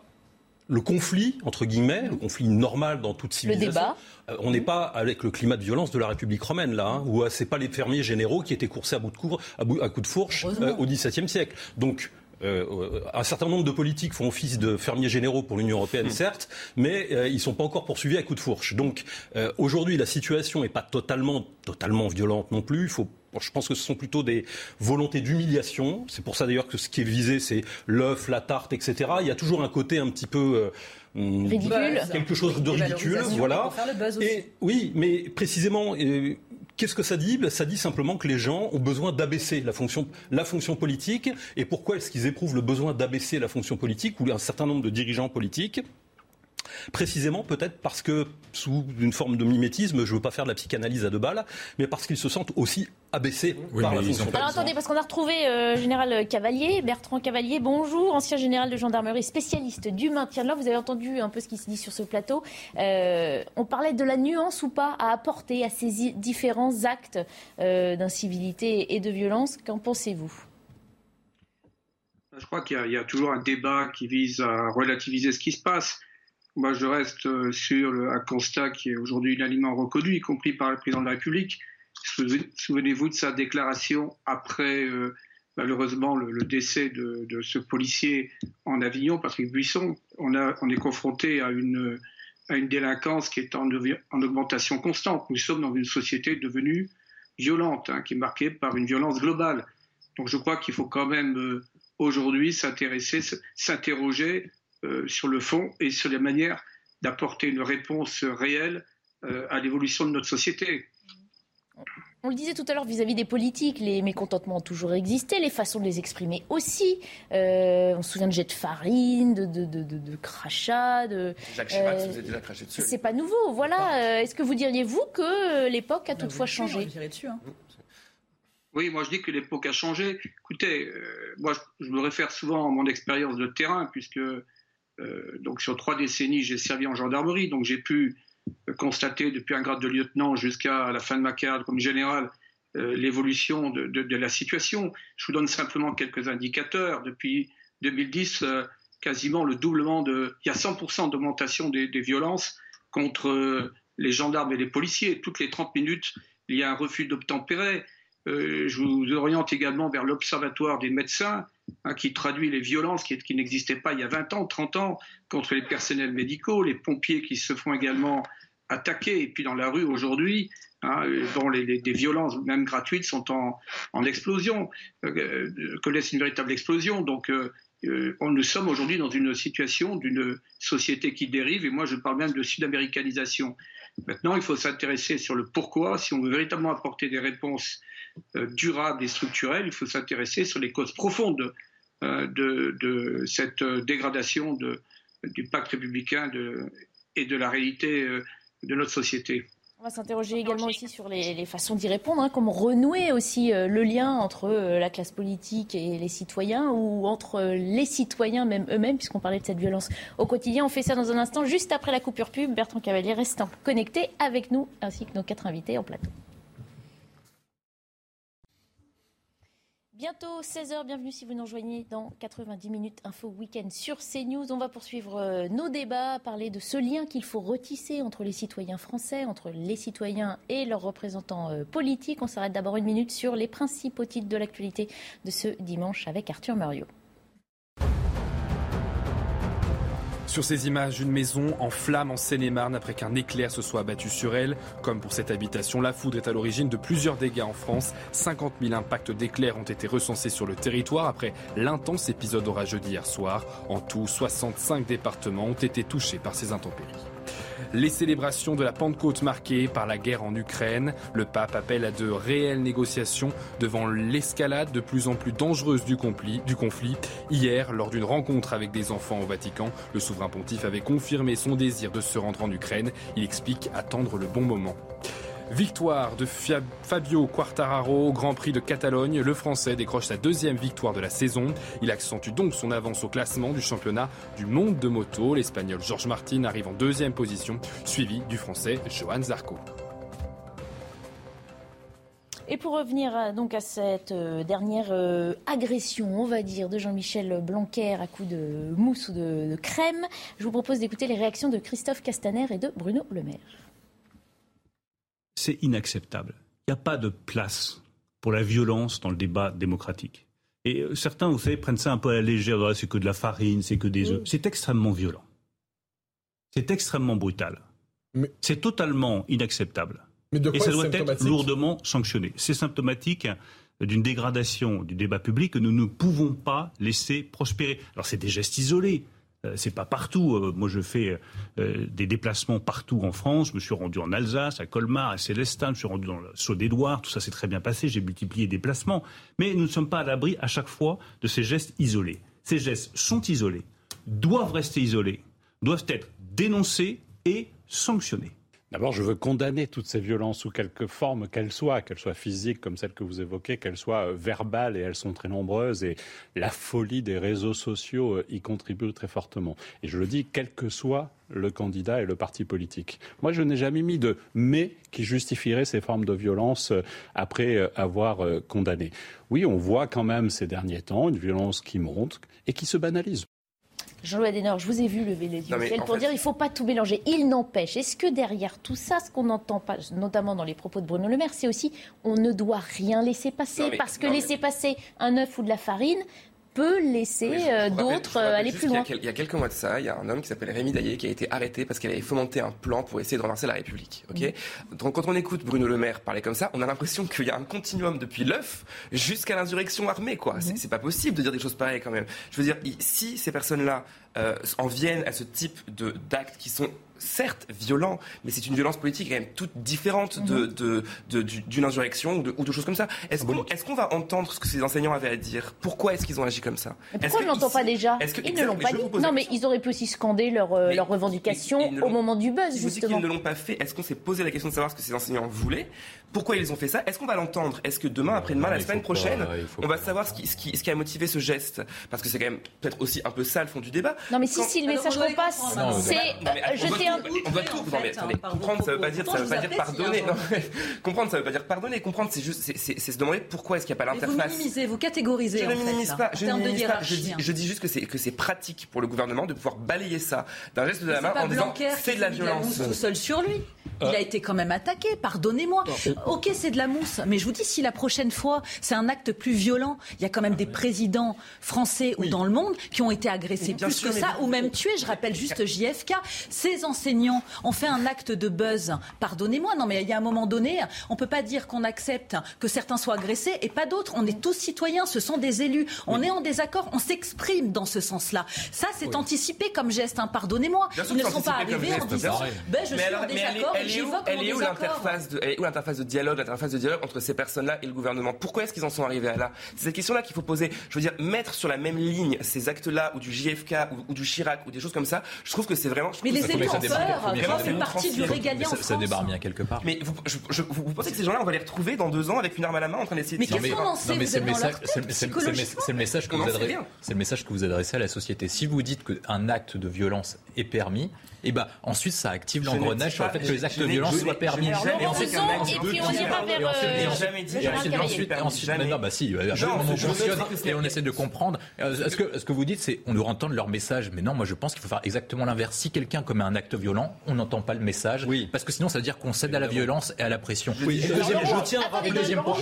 le conflit, entre guillemets, le conflit normal dans toute civilisation. on n'est pas avec le climat de violence de la République romaine, là, hein, où c'est pas les fermiers généraux qui étaient coursés à bout de, à, bout, à coup de fourche au XVIIe siècle. Donc, euh, un certain nombre de politiques font office de fermiers généraux pour l'Union européenne, hmm. certes, mais euh, ils ne sont pas encore poursuivis à coups de fourche. Donc euh, aujourd'hui, la situation n'est pas totalement, totalement violente non plus. Il faut je pense que ce sont plutôt des volontés d'humiliation. C'est pour ça d'ailleurs que ce qui est visé, c'est l'œuf, la tarte, etc. Il y a toujours un côté un petit peu ridicule, quelque chose de ridicule, voilà. Et oui, mais précisément, Qu'est-ce que ça dit? Ben, Ça dit simplement que les gens ont besoin d'abaisser la fonction, la fonction politique. Et pourquoi est-ce qu'ils éprouvent le besoin d'abaisser la fonction politique ou un certain nombre de dirigeants politiques? Précisément, peut-être parce que, sous une forme de mimétisme, je ne veux pas faire de la psychanalyse à deux balles, mais parce qu'ils se sentent aussi abaissés par la fonction. Alors attendez, parce qu'on a retrouvé euh, général Cavalier, Bertrand Cavalier, bonjour, ancien général de gendarmerie, spécialiste du maintien de l'ordre. Vous avez entendu un peu ce qui se dit sur ce plateau. Euh, on parlait de la nuance ou pas à apporter à ces différents actes euh, d'incivilité et de violence. Qu'en pensez-vous? Je crois qu'il y, a toujours un débat qui vise à relativiser ce qui se passe. Moi, je reste euh, sur un constat qui est aujourd'hui unanimement reconnu, y compris par le président de la République. Souvenez-vous de sa déclaration après, euh, malheureusement, le, décès de, ce policier en Avignon, Patrick Buisson. On, est confronté à une, délinquance qui est en, augmentation constante. Nous sommes dans une société devenue violente, hein, qui est marquée par une violence globale. Donc je crois qu'il faut quand même euh, aujourd'hui s'intéresser, s'interroger sur le fond et sur les manières d'apporter une réponse réelle euh, à l'évolution de notre société. On le disait tout à l'heure vis-à-vis des politiques, les mécontentements ont toujours existé, les façons de les exprimer aussi. Euh, on se souvient de jets de farine, de, de, de, de, crachats. De, Jacques Chirac euh, déjà craché dessus. C'est pas nouveau, voilà. Est-ce que vous diriez, vous, que l'époque a bah, toutefois changé dessus, hein. Oui, moi je dis que l'époque a changé. Écoutez, euh, moi je, me réfère souvent à mon expérience de terrain, puisque donc sur trois décennies j'ai servi en gendarmerie, donc j'ai pu constater depuis un grade de lieutenant jusqu'à la fin de ma carrière comme général euh, l'évolution de, la situation. Je vous donne simplement quelques indicateurs. Depuis 2010, euh, quasiment le doublement de... Il y a 100% d'augmentation des, violences contre euh, les gendarmes et les policiers. Toutes les 30 minutes, il y a un refus d'obtempérer. Je vous oriente également vers l'Observatoire des médecins, hein, qui traduit les violences qui, n'existaient pas il y a 20 ans, 30 ans, contre les personnels médicaux, les pompiers qui se font également attaqués. Et puis dans la rue aujourd'hui, hein, dont les, des violences, même gratuites, sont en, en explosion, euh, connaissent une véritable explosion. Donc euh, euh, nous sommes aujourd'hui dans une situation d'une société qui dérive, et moi je parle même de sud-américanisation. Maintenant, il faut s'intéresser sur le pourquoi. Si on veut véritablement apporter des réponses euh, durables et structurelles, il faut s'intéresser sur les causes profondes de, de, cette dégradation de, du pacte républicain et de la réalité de notre société. On va s'interroger également aussi sur les, façons d'y répondre, hein, comment renouer aussi euh, le lien entre euh, la classe politique et les citoyens ou entre euh, les citoyens même eux-mêmes, puisqu'on parlait de cette violence au quotidien. On fait ça dans un instant, juste après la coupure pub. Bertrand Cavalier restant connecté avec nous, ainsi que nos quatre invités en plateau. Bientôt 16h, bienvenue si vous nous rejoignez dans 90 minutes Info Week-end sur CNews. On va poursuivre euh, nos débats, parler de ce lien qu'il faut retisser entre les citoyens français, entre les citoyens et leurs représentants euh, politiques. On s'arrête d'abord une minute sur les principaux titres de l'actualité de ce dimanche avec Arthur Muriot. Sur ces images, une maison en flammes en Seine-et-Marne après qu'un éclair se soit abattu sur elle. Comme pour cette habitation, la foudre est à l'origine de plusieurs dégâts en France. 50 000 impacts d'éclairs ont été recensés sur le territoire après l'intense épisode orageux d'hier soir. En tout, 65 départements ont été touchés par ces intempéries. Les célébrations de la Pentecôte marquées par la guerre en Ukraine, le pape appelle à de réelles négociations devant l'escalade de plus en plus dangereuse du conflit. Hier, lors d'une rencontre avec des enfants au Vatican, le souverain pontife avait confirmé son désir de se rendre en Ukraine. Il explique attendre le bon moment. Victoire de Fabio Quartararo au Grand Prix de Catalogne. Le Français décroche sa deuxième victoire de la saison. Il accentue donc son avance au classement du championnat du monde de moto. L'Espagnol Georges Martin arrive en deuxième position, suivi du Français Johan Zarco. Et pour revenir à, donc à cette euh, dernière euh, agression, on va dire, de Jean-Michel Blanquer à coup de mousse ou de crème, je vous propose d'écouter les réactions de Christophe Castaner et de Bruno Le Maire c'est inacceptable. Il n'y a pas de place pour la violence dans le débat démocratique. Et euh, certains, vous savez, prennent ça un peu à la légère. Ah, c'est que de la farine, c'est que des œufs. C'est extrêmement violent. C'est extrêmement brutal. C'est totalement inacceptable. Et ça doit être lourdement sanctionné. C'est symptomatique d'une dégradation du débat public que nous ne pouvons pas laisser prospérer. Alors c'est des gestes isolés. Euh, c'est pas partout. Euh, moi, je fais euh, des déplacements partout en France. Je me suis rendu en Alsace, à Colmar, à Célestin. Je me suis rendu dans le d'Édouard. Tout ça s'est très bien passé. J'ai multiplié les déplacements. Mais nous ne sommes pas à l'abri à chaque fois de ces gestes isolés. Ces gestes sont isolés, doivent rester isolés, doivent être dénoncés et sanctionnés. D'abord, je veux condamner toutes ces violences sous quelque forme qu'elles soient, qu'elles soient physiques comme celles que vous évoquez, qu'elles soient euh, verbales et elles sont très nombreuses et la folie des réseaux sociaux euh, y contribue très fortement. Et je le dis, quel que soit le candidat et le parti politique. Moi, je n'ai jamais mis de mais qui justifierait ces formes de violence euh, après avoir condamné. Oui, on voit quand même ces derniers temps une violence qui monte et qui se banalise. Jean-Louis Adenor, je vous ai vu lever les yeux pour dire qu'il ne faut pas tout mélanger. Il n'empêche. Est-ce que derrière tout ça, ce qu'on n'entend pas, notamment dans les propos de Bruno Le Maire, c'est aussi on ne doit rien laisser passer Parce que laisser passer un œuf ou de la farine, peut laisser euh, d'autres aller plus loin. Il y, a, quelques mois de ça, il y a un homme qui s'appelle Rémi Daillé qui a été arrêté parce qu'il avait fomenté un plan pour essayer de renverser la République. Ok? Mm. Donc quand on écoute Bruno Le Maire parler comme ça, on a l'impression qu'il y a un continuum depuis l'œuf jusqu'à l'insurrection armée. Quoi. Mm. C'est pas possible de dire des choses pareilles quand même. Je veux dire, si ces personnes-là euh, en viennent à ce type d'actes qui sont certes violent, mais c'est une violence politique quand même toute différente de, mhm. d'une insurrection ou de, choses comme ça. Est-ce qu'on est qu'on va entendre ce que ces enseignants avaient à dire? Pourquoi est-ce qu'ils ont agi comme ça? Pourquoi on ne l'entend pas déjà? Ils ne l'ont pas dit. Non, mais ils auraient pu aussi scander leurs leur euh, revendications au moment du buzz, justement. Vous qu'ils ne l'ont pas fait. Est-ce qu'on s'est posé la question de savoir ce que ces enseignants voulaient? Pourquoi ils ont fait ça? Est-ce qu'on va l'entendre? Est-ce que demain, après-demain, la semaine prochaine, on va savoir ce qui, ce, qui, ce qui a motivé ce geste? Parce que c'est quand même peut-être aussi un peu ça le fond du débat. Non, mais si, si, le message qu'on passe, c'est jeter un... On doit tout comprendre, ça veut pas dire, ça veut pas dire pardonner. *laughs* comprendre, ça veut pas dire pardonner. Comprendre, c'est juste, c'est se demander pourquoi est-ce qu'il n'y a pas l'interface. Vous minimisez, vous catégorisez. Je ne minimise pas. Je ne minimise pas. Je dis juste que c'est que c'est pratique pour le gouvernement de pouvoir balayer ça d'un geste de la main en disant c'est de la violence. Tout seul sur lui. Il a été quand même attaqué, pardonnez-moi. Ok, c'est de la mousse, mais je vous dis, si la prochaine fois, c'est un acte plus violent, il y a quand même des présidents français ou dans le monde qui ont été agressés plus que ça, ou même tués. Je rappelle juste *laughs* JFK. Ces enseignants ont fait un acte de buzz. Pardonnez-moi, non, mais il y a un moment donné, on ne peut pas dire qu'on accepte que certains soient agressés et pas d'autres. On est tous citoyens, ce sont des élus. On est en désaccord, on s'exprime dans ce sens-là. Ça, c'est anticipé comme geste, hein. pardonnez-moi. Ils ne sont pas arrivés en disant ben, je suis en désaccord elle est où, l'interface de, où l'interface de dialogue, l'interface de dialogue entre ces personnes-là et le gouvernement? Pourquoi est-ce qu'ils en sont arrivés à là? C'est cette question-là qu'il faut poser. Je veux dire, mettre sur la même ligne ces actes-là, ou du JFK, ou, du Chirac, ou des choses comme ça, je trouve que c'est vraiment. Mais les élus peur. C'est partie du régalien en France. Ça débarque bien quelque part. Mais vous, vous pensez que ces gens-là, on va les retrouver dans deux ans avec une arme à la main en train d'essayer de. Mais qu'est-ce qu'on en sait C'est le message que vous adressez. C'est le message que vous adressez à la société. Si vous dites qu'un acte de violence est permis, et ben ensuite ça active l'engrenage sur le fait que les actes de violence soient permis. Et ensuite, on ira vers. Et ensuite, ensuite, non, bah si, on fonctionne et on essaie de comprendre. Est-ce que, ce que vous dites, c'est on doit entendre leur message, mais non, moi je pense qu'il faut faire exactement l'inverse. Si quelqu'un commet un acte violent, on n'entend pas le message, oui. parce que sinon ça veut dire qu'on cède à la violence et à la pression. Oui. Et le deuxième, je tiens. Et le deuxième point,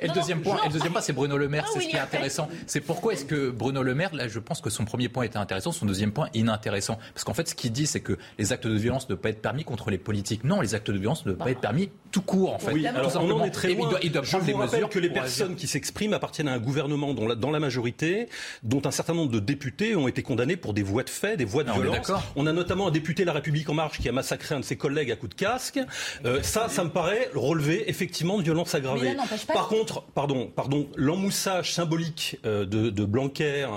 et le deuxième point, et le deuxième point, c'est Bruno Le Maire. C'est ce qui est intéressant. C'est pourquoi est-ce que Bruno Le Maire, là, je pense que son premier point était intéressant, son deuxième point inintéressant, parce qu'en fait, ce qu'il dit, c'est que les actes de violence ne peuvent pas être permis contre les politiques. Non, les actes de violence ne peuvent pas être permis tout court, en fait. Oui, alors on en est très loin. Il doit, Je vous rappelle que les personnes qui s'expriment appartiennent à un gouvernement dont la, dans la majorité, dont un certain nombre de députés ont été condamnés pour des voies de fait, des voies de violence. On, a notamment un député de La République En Marche qui a massacré un de ses collègues à coups de casque. Euh, ça, ça me paraît relever effectivement de violence aggravée. Par contre, pardon, pardon, l'emmoussage symbolique euh, de, de Blanquer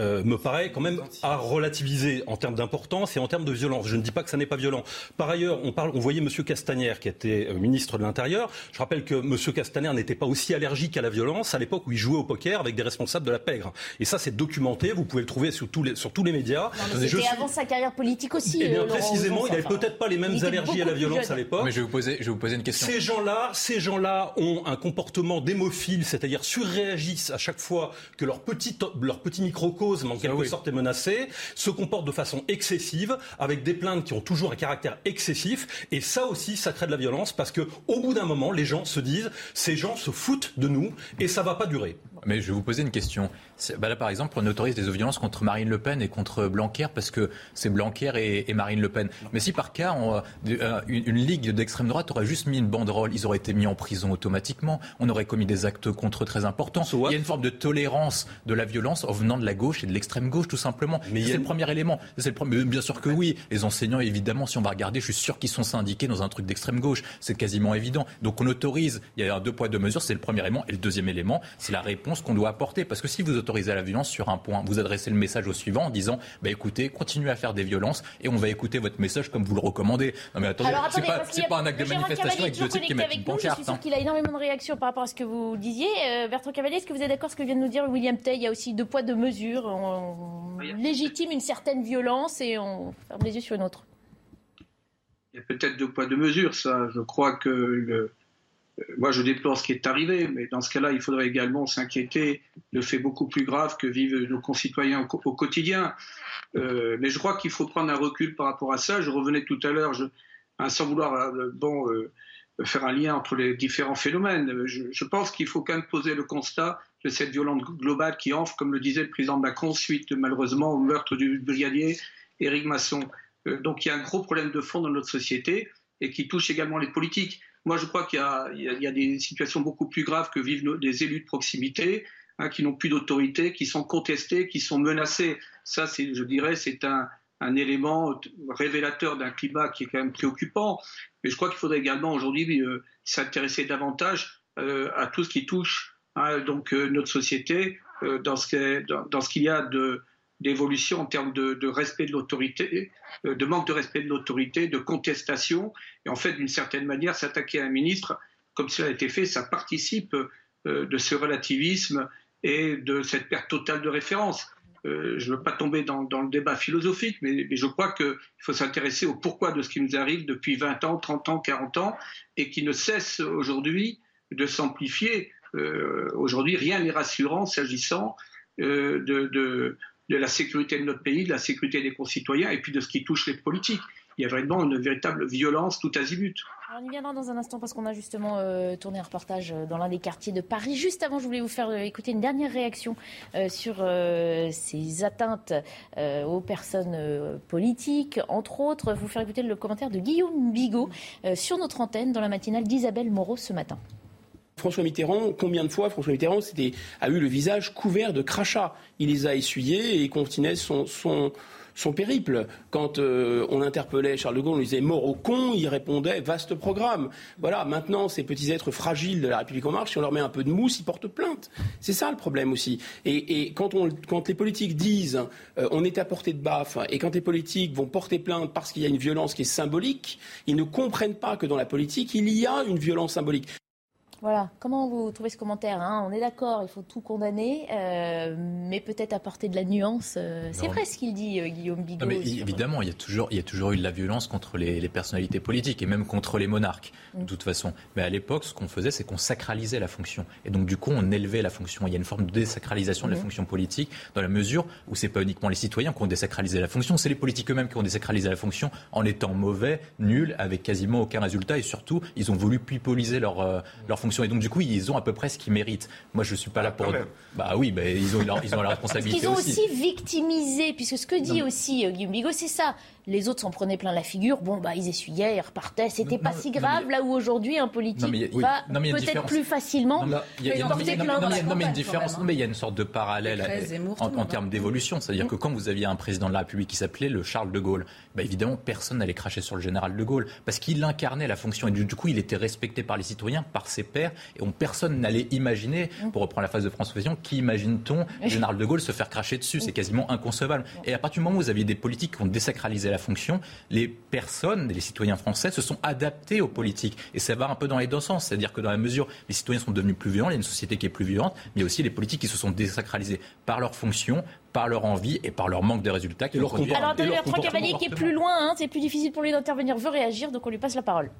euh, me paraît quand même à relativiser en termes d'importance et en termes de violence. Je ne dis pas que ça n'est pas violent. Par ailleurs, on, parle, on voyait M. Castaner, qui était euh, ministre de l'Intérieur. Je rappelle que M. Castaner n'était pas aussi allergique à la violence à l'époque où il jouait au poker avec des responsables de la pègre. Et ça, c'est documenté. Vous pouvez le trouver sur tous les, sur tous les médias. C'était avant sa carrière politique aussi. Eh bien, euh, précisément, il n'avait peut-être pas les mêmes allergies à la violence à l'époque. Mais je vais, vous poser, je vais vous poser une question. Ces gens-là, ces gens-là ont un comportement d'hémophile, c'est-à-dire surréagissent à chaque fois que leur petit, leur petit microcosme, en ah quelque sorte, est menacé, se comportent de façon excessive, avec des plaintes qui ont toujours un caractère excessif. Et ça aussi, ça crée de la violence parce que au bout d'un moment, les gens se disent, ces gens se foutent de nous et ça va pas durer. Mais je vais vous poser une question. Bah là, par exemple, on autorise des violences contre Marine Le Pen et contre Blanquer parce que c'est Blanquer et, Marine Le Pen. Mais si par cas, on, euh, une, ligue d'extrême droite aurait juste mis une banderole, ils auraient été mis en prison automatiquement. On aurait commis des actes contre très importants. il y a une forme de tolérance de la violence en venant de la gauche et de l'extrême gauche, tout simplement. Mais c'est le premier élément. C'est le Bien sûr que oui. Les enseignants, évidemment, si on va regarder, je suis sûr qu'ils sont syndiqués dans un truc d'extrême gauche. C'est quasiment évident. Donc on autorise. Il y a un deux poids deux mesures. C'est le premier élément. Et le deuxième élément, c'est la réponse qu'on doit apporter. Parce que si vous autorisez la violence sur un point. Vous adressez le message au suivant en disant bah, écoutez, continuez à faire des violences et on va écouter votre message comme vous le recommandez. Non mais attendez, c'est pas, un acte de manifestation avec deux types qui mettent une pancarte. Je suis sûr hein. qu'il a énormément de réactions par rapport à ce que vous disiez. Euh, Bertrand Cavalier, est-ce que vous êtes d'accord avec ce que vient de nous dire William Tay Il y a aussi deux poids, deux mesures. On légitime une certaine violence et on ferme les yeux sur une autre. Il y a peut-être deux poids, deux mesures, ça. Je crois que le, moi, je déplore ce qui est arrivé, mais dans ce cas-là, il faudrait également s'inquiéter de faits beaucoup plus graves que vivent nos concitoyens au, quotidien. Euh, mais je crois qu'il faut prendre un recul par rapport à ça. Je revenais tout à l'heure, hein, sans vouloir euh, bon, euh, faire un lien entre les différents phénomènes. Je, pense qu'il faut quand même poser le constat de cette violence globale qui enfle, comme le disait le président Macron, suite malheureusement au meurtre du brigadier Éric Masson. donc il y a un gros problème de fond dans notre société et qui touche également les politiques. Moi, je crois qu'il y, a des situations beaucoup plus graves que vivent des élus de proximité, hein, qui n'ont plus d'autorité, qui sont contestés, qui sont menacés. Ça, je dirais, c'est un, un élément révélateur d'un climat qui est quand même préoccupant. Mais je crois qu'il faudrait également aujourd'hui euh, s'intéresser davantage euh, à tout ce qui touche hein, donc euh, notre société dans ce, qu'il y a de d'évolution en termes de respect de l'autorité, de manque de respect de l'autorité, de contestation. Et en fait, d'une certaine manière, s'attaquer à un ministre, comme cela a été fait, ça participe de ce relativisme et de cette perte totale de référence. Euh, je ne veux pas tomber dans, le débat philosophique, mais, je crois qu'il faut s'intéresser au pourquoi de ce qui nous arrive depuis 20 ans, 30 ans, 40 ans, et qui ne cesse aujourd'hui de s'amplifier. Euh, aujourd'hui, rien n'est rassurant s'agissant euh, de, de, la sécurité de notre pays, de la sécurité des concitoyens, et puis de ce qui touche les politiques il y a vraiment une véritable violence tout azimut. on y viendra dans un instant parce qu'on a justement euh, tourné un reportage euh, dans l'un des quartiers de Paris. Juste avant, je voulais vous faire euh, écouter une dernière réaction sur ces atteintes aux personnes politiques, entre autres. Vous faire écouter le commentaire de Guillaume Bigot sur notre antenne dans la matinale d'Isabelle Moreau ce matin. François Mitterrand, combien de fois François Mitterrand a eu le visage couvert de crachats? Il les a essuyés et continuait son, son, son périple. Quand euh, on interpellait Charles de Gaulle, on lui disait mort au con, il répondait vaste programme. Voilà, maintenant, ces petits êtres fragiles de la République en marche, si on leur met un peu de mousse, ils portent plainte. C'est ça le problème aussi. Et, quand, les politiques disent euh, on est à portée de baffe, et quand les politiques vont porter plainte parce qu'il y a une violence qui est symbolique, ils ne comprennent pas que dans la politique, il y a une violence symbolique. Voilà, comment vous trouvez ce commentaire hein? On est d'accord, il faut tout condamner, euh, mais peut-être apporter de la nuance. Euh, c'est vrai ce qu'il dit, euh, Guillaume Bigot. mais évidemment, il y, a toujours, il y a toujours eu de la violence contre les, personnalités politiques et même contre les monarques, de mm. toute façon. Mais à l'époque, ce qu'on faisait, c'est qu'on sacralisait la fonction. Et donc, du coup, on élevait la fonction. Il y a une forme de désacralisation de la mm. fonction politique, dans la mesure où c'est pas uniquement les citoyens qui ont désacralisé la fonction, c'est les politiques eux-mêmes qui ont désacralisé la fonction en étant mauvais, nuls, avec quasiment aucun résultat. Et surtout, ils ont voulu pipoliser leur, leur fonction et donc, du coup, ils ont à peu près ce qu'ils méritent. Moi, je ne suis pas là pour. Bah oui, bah, ils, ont leur, ils ont leur responsabilité. Ils ont aussi. victimisé, puisque ce que dit aussi euh, Guillaume Bigot, c'est ça. Les autres s'en prenaient plein la figure. Bon, bah, ils essuyaient, ils repartaient. C'était pas si grave, là où aujourd'hui, un politique va peut-être plus facilement porter plainte. Non, mais il y a une différence. Mais il y a une sorte de parallèle en, termes d'évolution. C'est-à-dire que quand vous aviez un président de la République qui s'appelait le Charles de Gaulle, bah, évidemment, personne n'allait cracher sur le général de Gaulle parce qu'il incarnait la fonction. Et du coup, il était respecté par les citoyens, par ses pairs. Et on, personne n'allait imaginer, pour reprendre la phrase de François Fillon, qui imagine-t-on le général de Gaulle se faire cracher dessus? C'est quasiment inconcevable. Et à partir du moment où vous aviez des politiques qui ont désacralisé la fonction, les personnes, les citoyens français se sont adaptés aux politiques. Et ça va un peu dans les deux sens. C'est-à-dire que dans la mesure où les citoyens sont devenus plus violents, il y a une société qui est plus violente, mais il y a aussi les politiques qui se sont désacralisées par leur fonction, par leur envie et par leur manque de résultats. Qui leur Alors, Bertrand Cavalier, qui est plus loin, hein, c'est plus difficile pour lui d'intervenir, veut réagir, donc on lui passe la parole.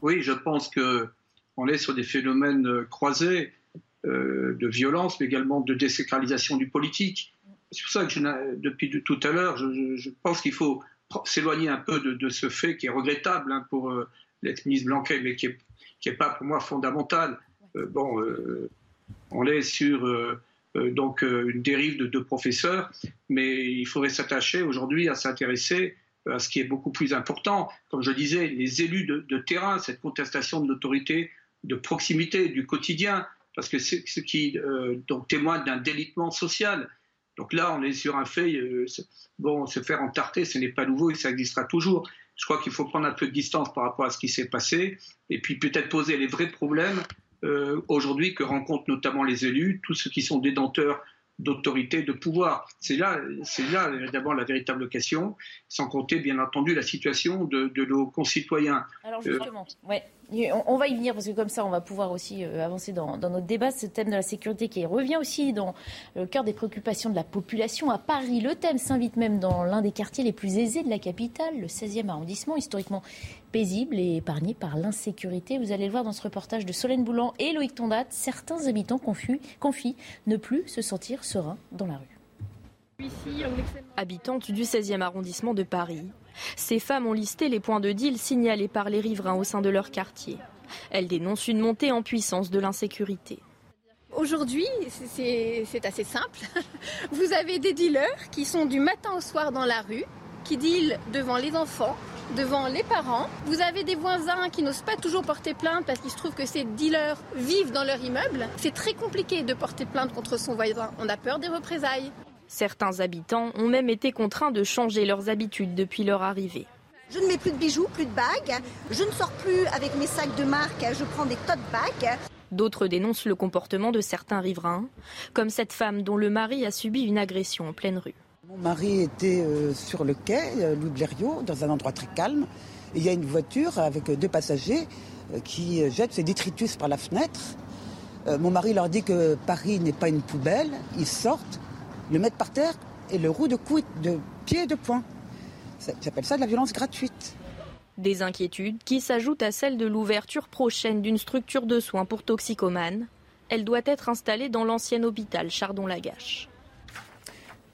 Oui, je pense qu'on est sur des phénomènes euh, croisés euh, de violence, mais également de désacralisation du politique. C'est pour ça que depuis tout à l'heure, je, pense qu'il faut s'éloigner un peu de, ce fait qui est regrettable hein, pour euh, l'ex-ministre Blanquet, mais qui n'est qui est pas pour moi fondamental. bon, on est sur euh, donc euh, une dérive de deux professeurs, mais il faudrait s'attacher aujourd'hui à s'intéresser à ce qui est beaucoup plus important. Comme je disais, les élus de, terrain, cette contestation de l'autorité de proximité, du quotidien, parce que c'est ce qui euh, témoigne d'un délitement social. Donc là, on est sur un fait, bon, se faire entarter, ce n'est pas nouveau et ça existera toujours. Je crois qu'il faut prendre un peu de distance par rapport à ce qui s'est passé et puis peut-être poser les vrais problèmes euh, aujourd'hui que rencontrent notamment les élus, tous ceux qui sont détenteurs d'autorité, de pouvoir. C'est là, c'est là d'abord la véritable question, sans compter bien entendu la situation de, nos concitoyens. Alors justement, ouais. On, va y venir parce que comme ça, on va pouvoir aussi euh, avancer dans, notre débat. Ce thème de la sécurité qui revient aussi dans le cœur des préoccupations de la population. À Paris, le thème s'invite même dans l'un des quartiers les plus aisés de la capitale, le 16e arrondissement, historiquement paisible et épargné par l'insécurité. Vous allez le voir dans ce reportage de Solène Boulan et Loïc Tondat. Certains habitants confient, confient ne plus se sentir sereins dans la rue. Habitantes du 16e arrondissement de Paris, ces femmes ont listé les points de deal signalés par les riverains au sein de leur quartier. Elles dénoncent une montée en puissance de l'insécurité. Aujourd'hui, c'est assez simple. *laughs* Vous avez des dealers qui sont du matin au soir dans la rue, qui dealent devant les enfants, devant les parents. Vous avez des voisins qui n'osent pas toujours porter plainte parce qu'il se trouve que ces dealers vivent dans leur immeuble. C'est très compliqué de porter plainte contre son voisin. On a peur des représailles. Certains habitants ont même été contraints de changer leurs habitudes depuis leur arrivée. Je ne mets plus de bijoux, plus de bagues. Je ne sors plus avec mes sacs de marque. Je prends des tote bags. D'autres dénoncent le comportement de certains riverains, comme cette femme dont le mari a subi une agression en pleine rue. Mon mari était euh, sur le quai, euh, Louis Blériot, dans un endroit très calme. il y a une voiture avec deux passagers euh, qui jettent ses détritus par la fenêtre. Mon mari leur dit que Paris n'est pas une poubelle. Ils sortent, le mettre par terre et le roue de, coude, de pied et de poing. J'appelle ça de la violence gratuite. Des inquiétudes qui s'ajoutent à celles de l'ouverture prochaine d'une structure de soins pour toxicomanes. Elle doit être installée dans l'ancien hôpital Chardon-Lagache.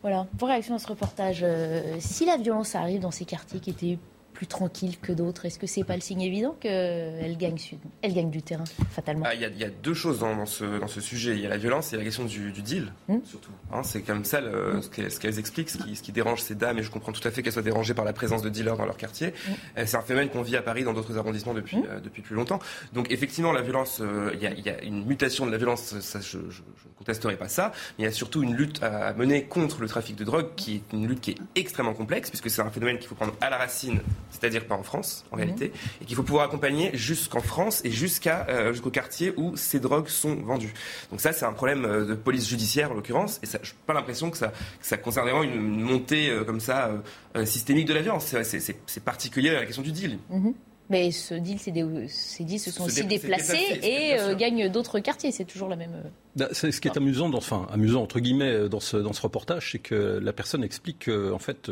Voilà, vos réactions à ce reportage. Euh, si la violence arrive dans ces quartiers qui étaient plus tranquille que d'autres Est-ce que c'est pas le signe évident qu'elle gagne, elle gagne du terrain, fatalement? Ah, Il y, a deux choses dans, ce, dans ce sujet. Il y a la violence et la question du, deal, hmm? surtout. Hein, c'est comme ça hmm. ce qu'elles expliquent, ce qui, ce qui, dérange ces dames, et je comprends tout à fait qu'elles soient dérangées par la présence de dealers dans leur quartier. Hmm. Euh, c'est un phénomène qu'on vit à Paris, dans d'autres arrondissements depuis, euh, depuis plus longtemps. Donc effectivement, la violence, euh, il y, a, une mutation de la violence, ça, je, ne contesterai pas ça, mais il y a surtout une lutte à mener contre le trafic de drogue, qui est une lutte qui est extrêmement complexe, puisque c'est un phénomène qu'il faut prendre à la racine c'est-à-dire pas en France en mhm. réalité, et qu'il faut pouvoir accompagner jusqu'en France et jusqu'à euh, jusqu'au quartier où ces drogues sont vendues. Donc ça, c'est un problème euh, de police judiciaire en l'occurrence, et je n'ai pas l'impression que ça, ça concerne vraiment une, montée euh, comme ça systémique de la violence. C'est particulier à la question du deal. Mhm. Mais ce deal, ces deals se sont aussi déplacés et gagnent d'autres quartiers. C'est toujours la même. Bah, ce qui est amusant, dans, enfin amusant entre guillemets, dans ce, dans ce reportage, c'est que la personne explique que en fait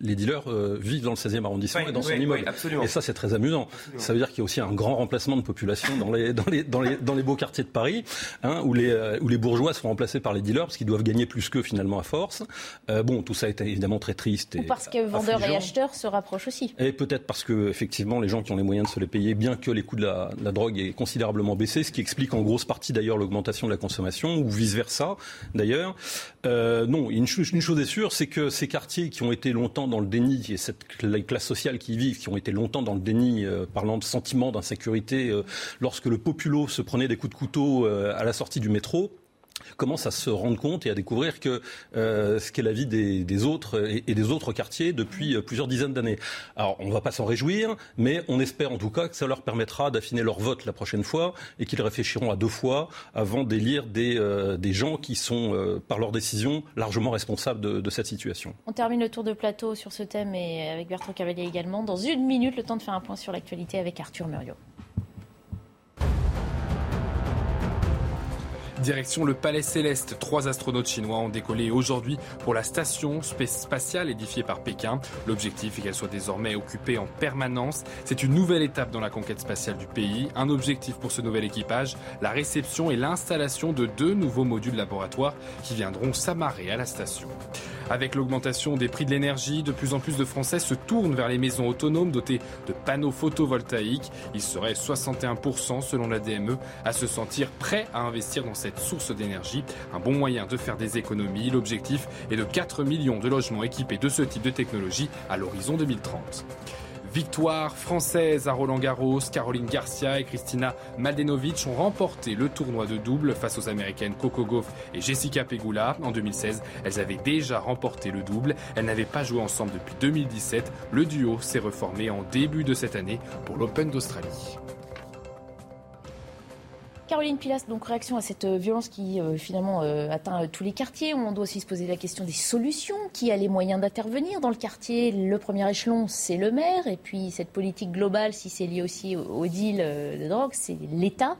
les dealers euh, vivent dans le 16e arrondissement et dans son immeuble. et ça, c'est très amusant. Ça veut dire qu'il y a aussi un grand remplacement de population dans les, dans les, dans les, dans les beaux quartiers de Paris, hein, où, les, euh, où les bourgeois sont remplacés par les dealers, parce qu'ils doivent gagner plus qu'eux finalement à force. Euh, bon, tout ça est évidemment très triste. Et Ou parce que vendeurs et acheteurs se rapprochent aussi. Et peut-être parce que, effectivement, les gens qui ont les moyens de se les payer, bien que les coûts de la, la drogue aient considérablement baissé, ce qui explique en grosse partie d'ailleurs l'augmentation de la consommation, ou vice-versa d'ailleurs. non, une, chose est sûre, c'est que ces quartiers qui ont été longtemps dans le déni, et cette classe sociale qui y vivent, qui ont été longtemps dans le déni, euh, parlant de sentiment d'insécurité, euh, lorsque le populo se prenait des coups de couteau euh, à la sortie du métro, commence à se rendre compte et à découvrir que euh, ce qu'est la vie des, autres et, des autres quartiers depuis euh, plusieurs dizaines d'années. Alors, on ne va pas s'en réjouir, mais on espère en tout cas que ça leur permettra d'affiner leur vote la prochaine fois et qu'ils réfléchiront à deux fois avant d'élire des, euh, des gens qui sont, par leur décision, largement responsables de, cette situation. On termine le tour de plateau sur ce thème et avec Bertrand Cavalier également. Dans une minute, le temps de faire un point sur l'actualité avec Arthur Muriot. Direction le Palais Céleste, trois astronautes chinois ont décollé aujourd'hui pour la station spatiale édifiée par Pékin. L'objectif est qu'elle soit désormais occupée en permanence. C'est une nouvelle étape dans la conquête spatiale du pays. Un objectif pour ce nouvel équipage, la réception et l'installation de deux nouveaux modules laboratoires qui viendront s'amarrer à la station. Avec l'augmentation des prix de l'énergie, de plus en plus de Français se tournent vers les maisons autonomes dotées de panneaux photovoltaïques. Il serait 61% selon la DME à se sentir prêt à investir dans cette source d'énergie. Un bon moyen de faire des économies. L'objectif est de 4 millions de logements équipés de ce type de technologie à l'horizon 2030. Victoire française à Roland Garros, Caroline Garcia et Christina Maldenovic ont remporté le tournoi de double face aux Américaines Coco Gauff et Jessica Pegula. En 2016, elles avaient déjà remporté le double. Elles n'avaient pas joué ensemble depuis 2017. Le duo s'est reformé en début de cette année pour l'Open d'Australie. Caroline Pilas, donc réaction à cette euh, violence qui euh, finalement euh, atteint tous les quartiers. On doit aussi se poser la question des solutions. Qui a les moyens d'intervenir dans le quartier? Le premier échelon, c'est le maire. Et puis cette politique globale, si c'est lié aussi au, deal de drogue, c'est l'État.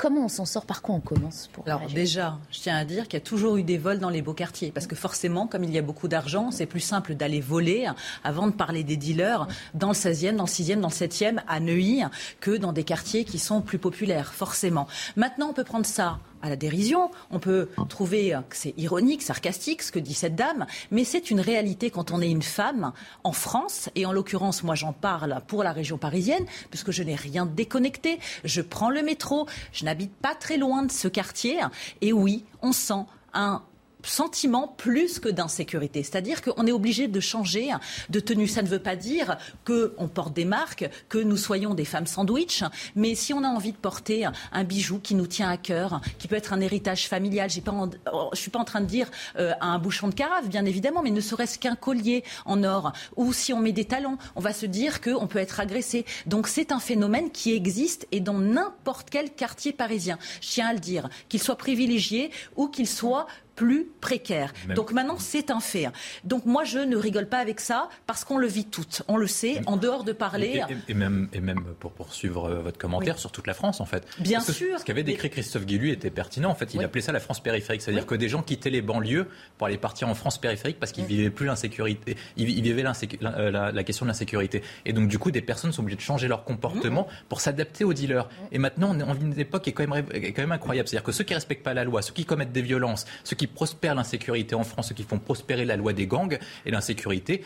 Comment on s'en sort Par quoi on commence pour Alors déjà, je tiens à dire qu'il y a toujours eu des vols dans les beaux quartiers. Parce que forcément, comme il y a beaucoup d'argent, c'est plus simple d'aller voler avant de parler des dealers dans le 16e, dans le 6e, dans le 7e, à Neuilly, que dans des quartiers qui sont plus populaires, forcément. Maintenant, on peut prendre ça à la dérision. On peut trouver que c'est ironique, sarcastique ce que dit cette dame, mais c'est une réalité quand on est une femme en France, et en l'occurrence, moi j'en parle pour la région parisienne, puisque je n'ai rien déconnecté. Je prends le métro, je n'habite pas très loin de ce quartier, et oui, on sent un sentiment plus que d'insécurité. C'est-à-dire qu'on est obligé de changer de tenue. Ça ne veut pas dire qu'on porte des marques, que nous soyons des femmes sandwich, mais si on a envie de porter un bijou qui nous tient à cœur, qui peut être un héritage familial, pas je suis pas en train de dire euh, un bouchon de carafe, bien évidemment, mais ne serait-ce qu'un collier en or, ou si on met des talons, on va se dire qu'on peut être agressé. Donc c'est un phénomène qui existe et dans n'importe quel quartier parisien. Je tiens à le dire, qu'il soit privilégié ou qu'il soit plus précaire. Donc maintenant, c'est un fait. Donc moi, je ne rigole pas avec ça parce qu'on le vit toutes. On le sait, en dehors de parler. Et, même, et même pour poursuivre euh, votre commentaire sur toute la France, en fait. Bien sûr. Ce qu'avait décrit Christophe Guillu était pertinent. En fait, il appelait ça la France périphérique. C'est-à-dire que des gens quittaient les banlieues pour aller partir en France périphérique parce qu'ils vivaient plus l'insécurité. Ils vivaient euh, la, la, question de l'insécurité. Et donc, du coup, des personnes sont obligées de changer leur comportement pour s'adapter aux dealers. Et maintenant, on est en une époque qui est quand même, quand même incroyable. C'est-à-dire que ceux qui respectent pas la loi, ceux qui commettent des violences, ceux qui prospèrent l'insécurité en France, ceux qui font prospérer la loi des gangs et l'insécurité,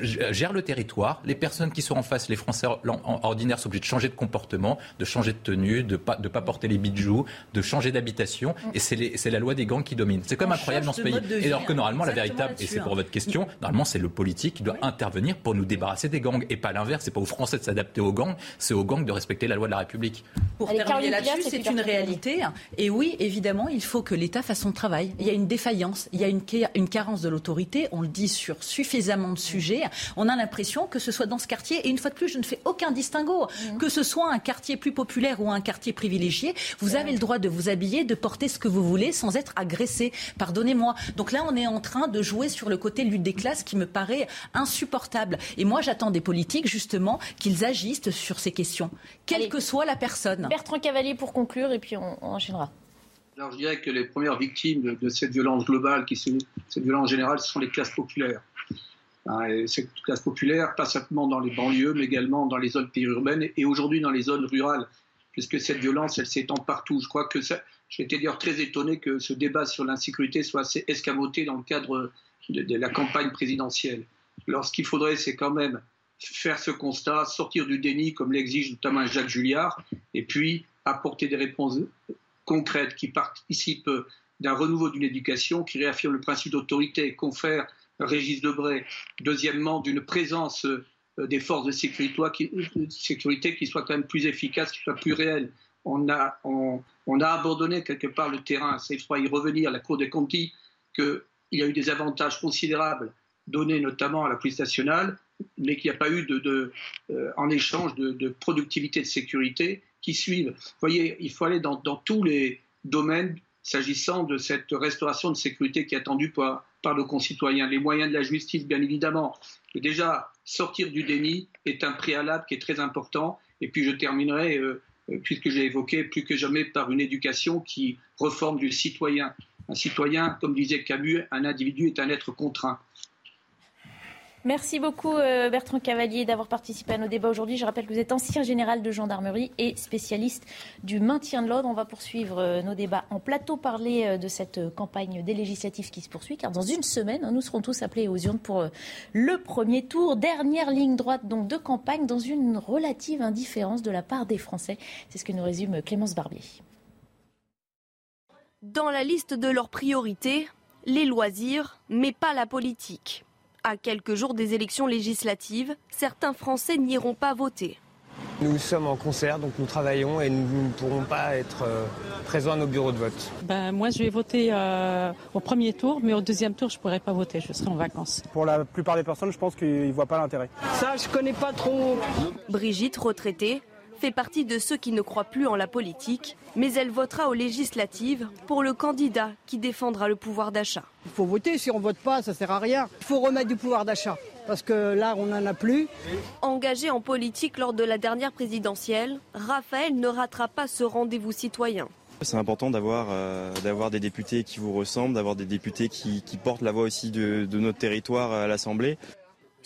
gère le territoire. Les personnes qui sont en face, les Français ordinaires, sont obligés de changer de comportement, de changer de tenue, de pas de pas porter les bijoux, de changer d'habitation. Et c'est la loi des gangs qui domine. C'est quand même incroyable dans ce pays. Et alors que normalement, la véritable, et c'est pour votre question, normalement c'est le politique qui doit intervenir pour nous débarrasser des gangs et pas l'inverse. C'est pas aux Français de s'adapter aux gangs, c'est aux gangs de respecter la loi de la République. Pour terminer là-dessus, c'est une réalité. Et oui, évidemment, il faut que l'État fasse son travail. Il y a une défaillance, il y a une, une carence de l'autorité. On le dit sur suffisamment de sujets on a l'impression que ce soit dans ce quartier, et une fois de plus, je ne fais aucun distinguo, mmh. que ce soit un quartier plus populaire ou un quartier privilégié, vous avez le droit de vous habiller, de porter ce que vous voulez sans être agressé. Pardonnez-moi. Donc là, on est en train de jouer sur le côté lutte des classes qui me paraît insupportable. Et moi, j'attends des politiques, justement, qu'ils agissent sur ces questions, quelle que soit la personne. Bertrand Cavalier pour conclure, et puis on, enchaînera. Alors, je dirais que les premières victimes de, cette violence globale, qui cette violence générale, ce sont les classes populaires. Hein, cette classe populaire, pas simplement dans les banlieues, mais également dans les zones périurbaines et aujourd'hui dans les zones rurales, puisque cette violence, elle s'étend partout. Je crois que j'étais d'ailleurs très étonné que ce débat sur l'insécurité soit assez escamoté dans le cadre de, la campagne présidentielle. Alors, ce qu'il faudrait, c'est quand même faire ce constat, sortir du déni, comme l'exige notamment Jacques Julliard, et puis apporter des réponses concrètes qui participent d'un renouveau d'une éducation qui réaffirme le principe d'autorité, confère Régis Debray. Deuxièmement, d'une présence euh, des forces de sécurité qui, soit quand même plus efficace, qui soit plus réelle. On a, on, a abandonné quelque part le terrain. C'est froid y revenir. La Cour des comptes dit qu'il y a eu des avantages considérables donnés notamment à la police nationale, mais qu'il n'y a pas eu euh, en échange de, productivité de sécurité qui suivent. Vous voyez, il faut aller dans tous les domaines s'agissant de cette restauration de sécurité qui est attendue par, nos concitoyens. Les moyens de la justice, bien évidemment. Déjà, sortir du déni est un préalable qui est très important. Et puis je terminerai, euh, euh, puisque j'ai évoqué plus que jamais, par une éducation qui reforme du citoyen. Un citoyen, comme disait Camus, un individu est un être contraint. Merci beaucoup euh, Bertrand Cavalier d'avoir participé à nos débats aujourd'hui. Je rappelle que vous êtes ancien général de gendarmerie et spécialiste du maintien de l'ordre. On va poursuivre euh, nos débats en plateau, parler euh, de cette campagne des législatives qui se poursuit, car dans une semaine, nous serons tous appelés aux urnes pour le premier tour. Dernière ligne droite de campagne dans une relative indifférence de la part des Français. C'est ce que nous résume Clémence Barbier. Dans la liste de leurs priorités, les loisirs, mais pas la politique. À quelques jours des élections législatives, certains Français n'iront pas voter. Nous sommes en concert, donc nous travaillons et nous ne pourrons pas être euh, présents à nos bureaux de vote. Ben, moi, je vais voter euh, au premier tour, mais au deuxième tour, je ne pourrai pas voter, je serai en vacances. Pour la plupart des personnes, je pense qu'ils ne voient pas l'intérêt. Ça, je connais pas trop. Brigitte, retraitée, fait partie de ceux qui ne croient plus en la politique, mais elle votera aux législatives pour le candidat qui défendra le pouvoir d'achat. Il faut voter, si on ne vote pas, ça ne sert à rien. Il faut remettre du pouvoir d'achat, parce que là, on n'en a plus. Engagé en politique lors de la dernière présidentielle, Raphaël ne ratera pas ce rendez-vous citoyen. C'est important d'avoir euh, des députés qui vous ressemblent, d'avoir des députés qui, portent la voix aussi de notre territoire à l'Assemblée.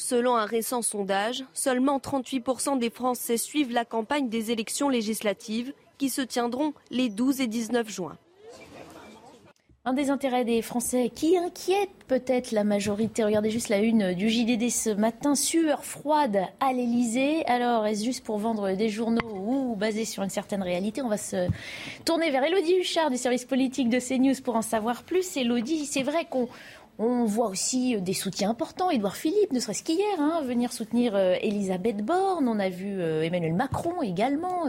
Selon un récent sondage, seulement 38% des Français suivent la campagne des élections législatives qui se tiendront les 12 et 19 juin. Un des intérêts des Français qui inquiète peut-être la majorité. Regardez juste la une du JDD ce matin. Sueur froide à l'Elysée. Alors, est-ce juste pour vendre des journaux ou basé sur une certaine réalité? On va se tourner vers Elodie Huchard du service politique de CNews pour en savoir plus. Elodie, c'est vrai qu'on on voit aussi euh, des soutiens importants. Édouard Philippe, ne serait-ce qu'hier, hein, venir soutenir euh, Elisabeth Borne. On a vu euh, Emmanuel Macron également,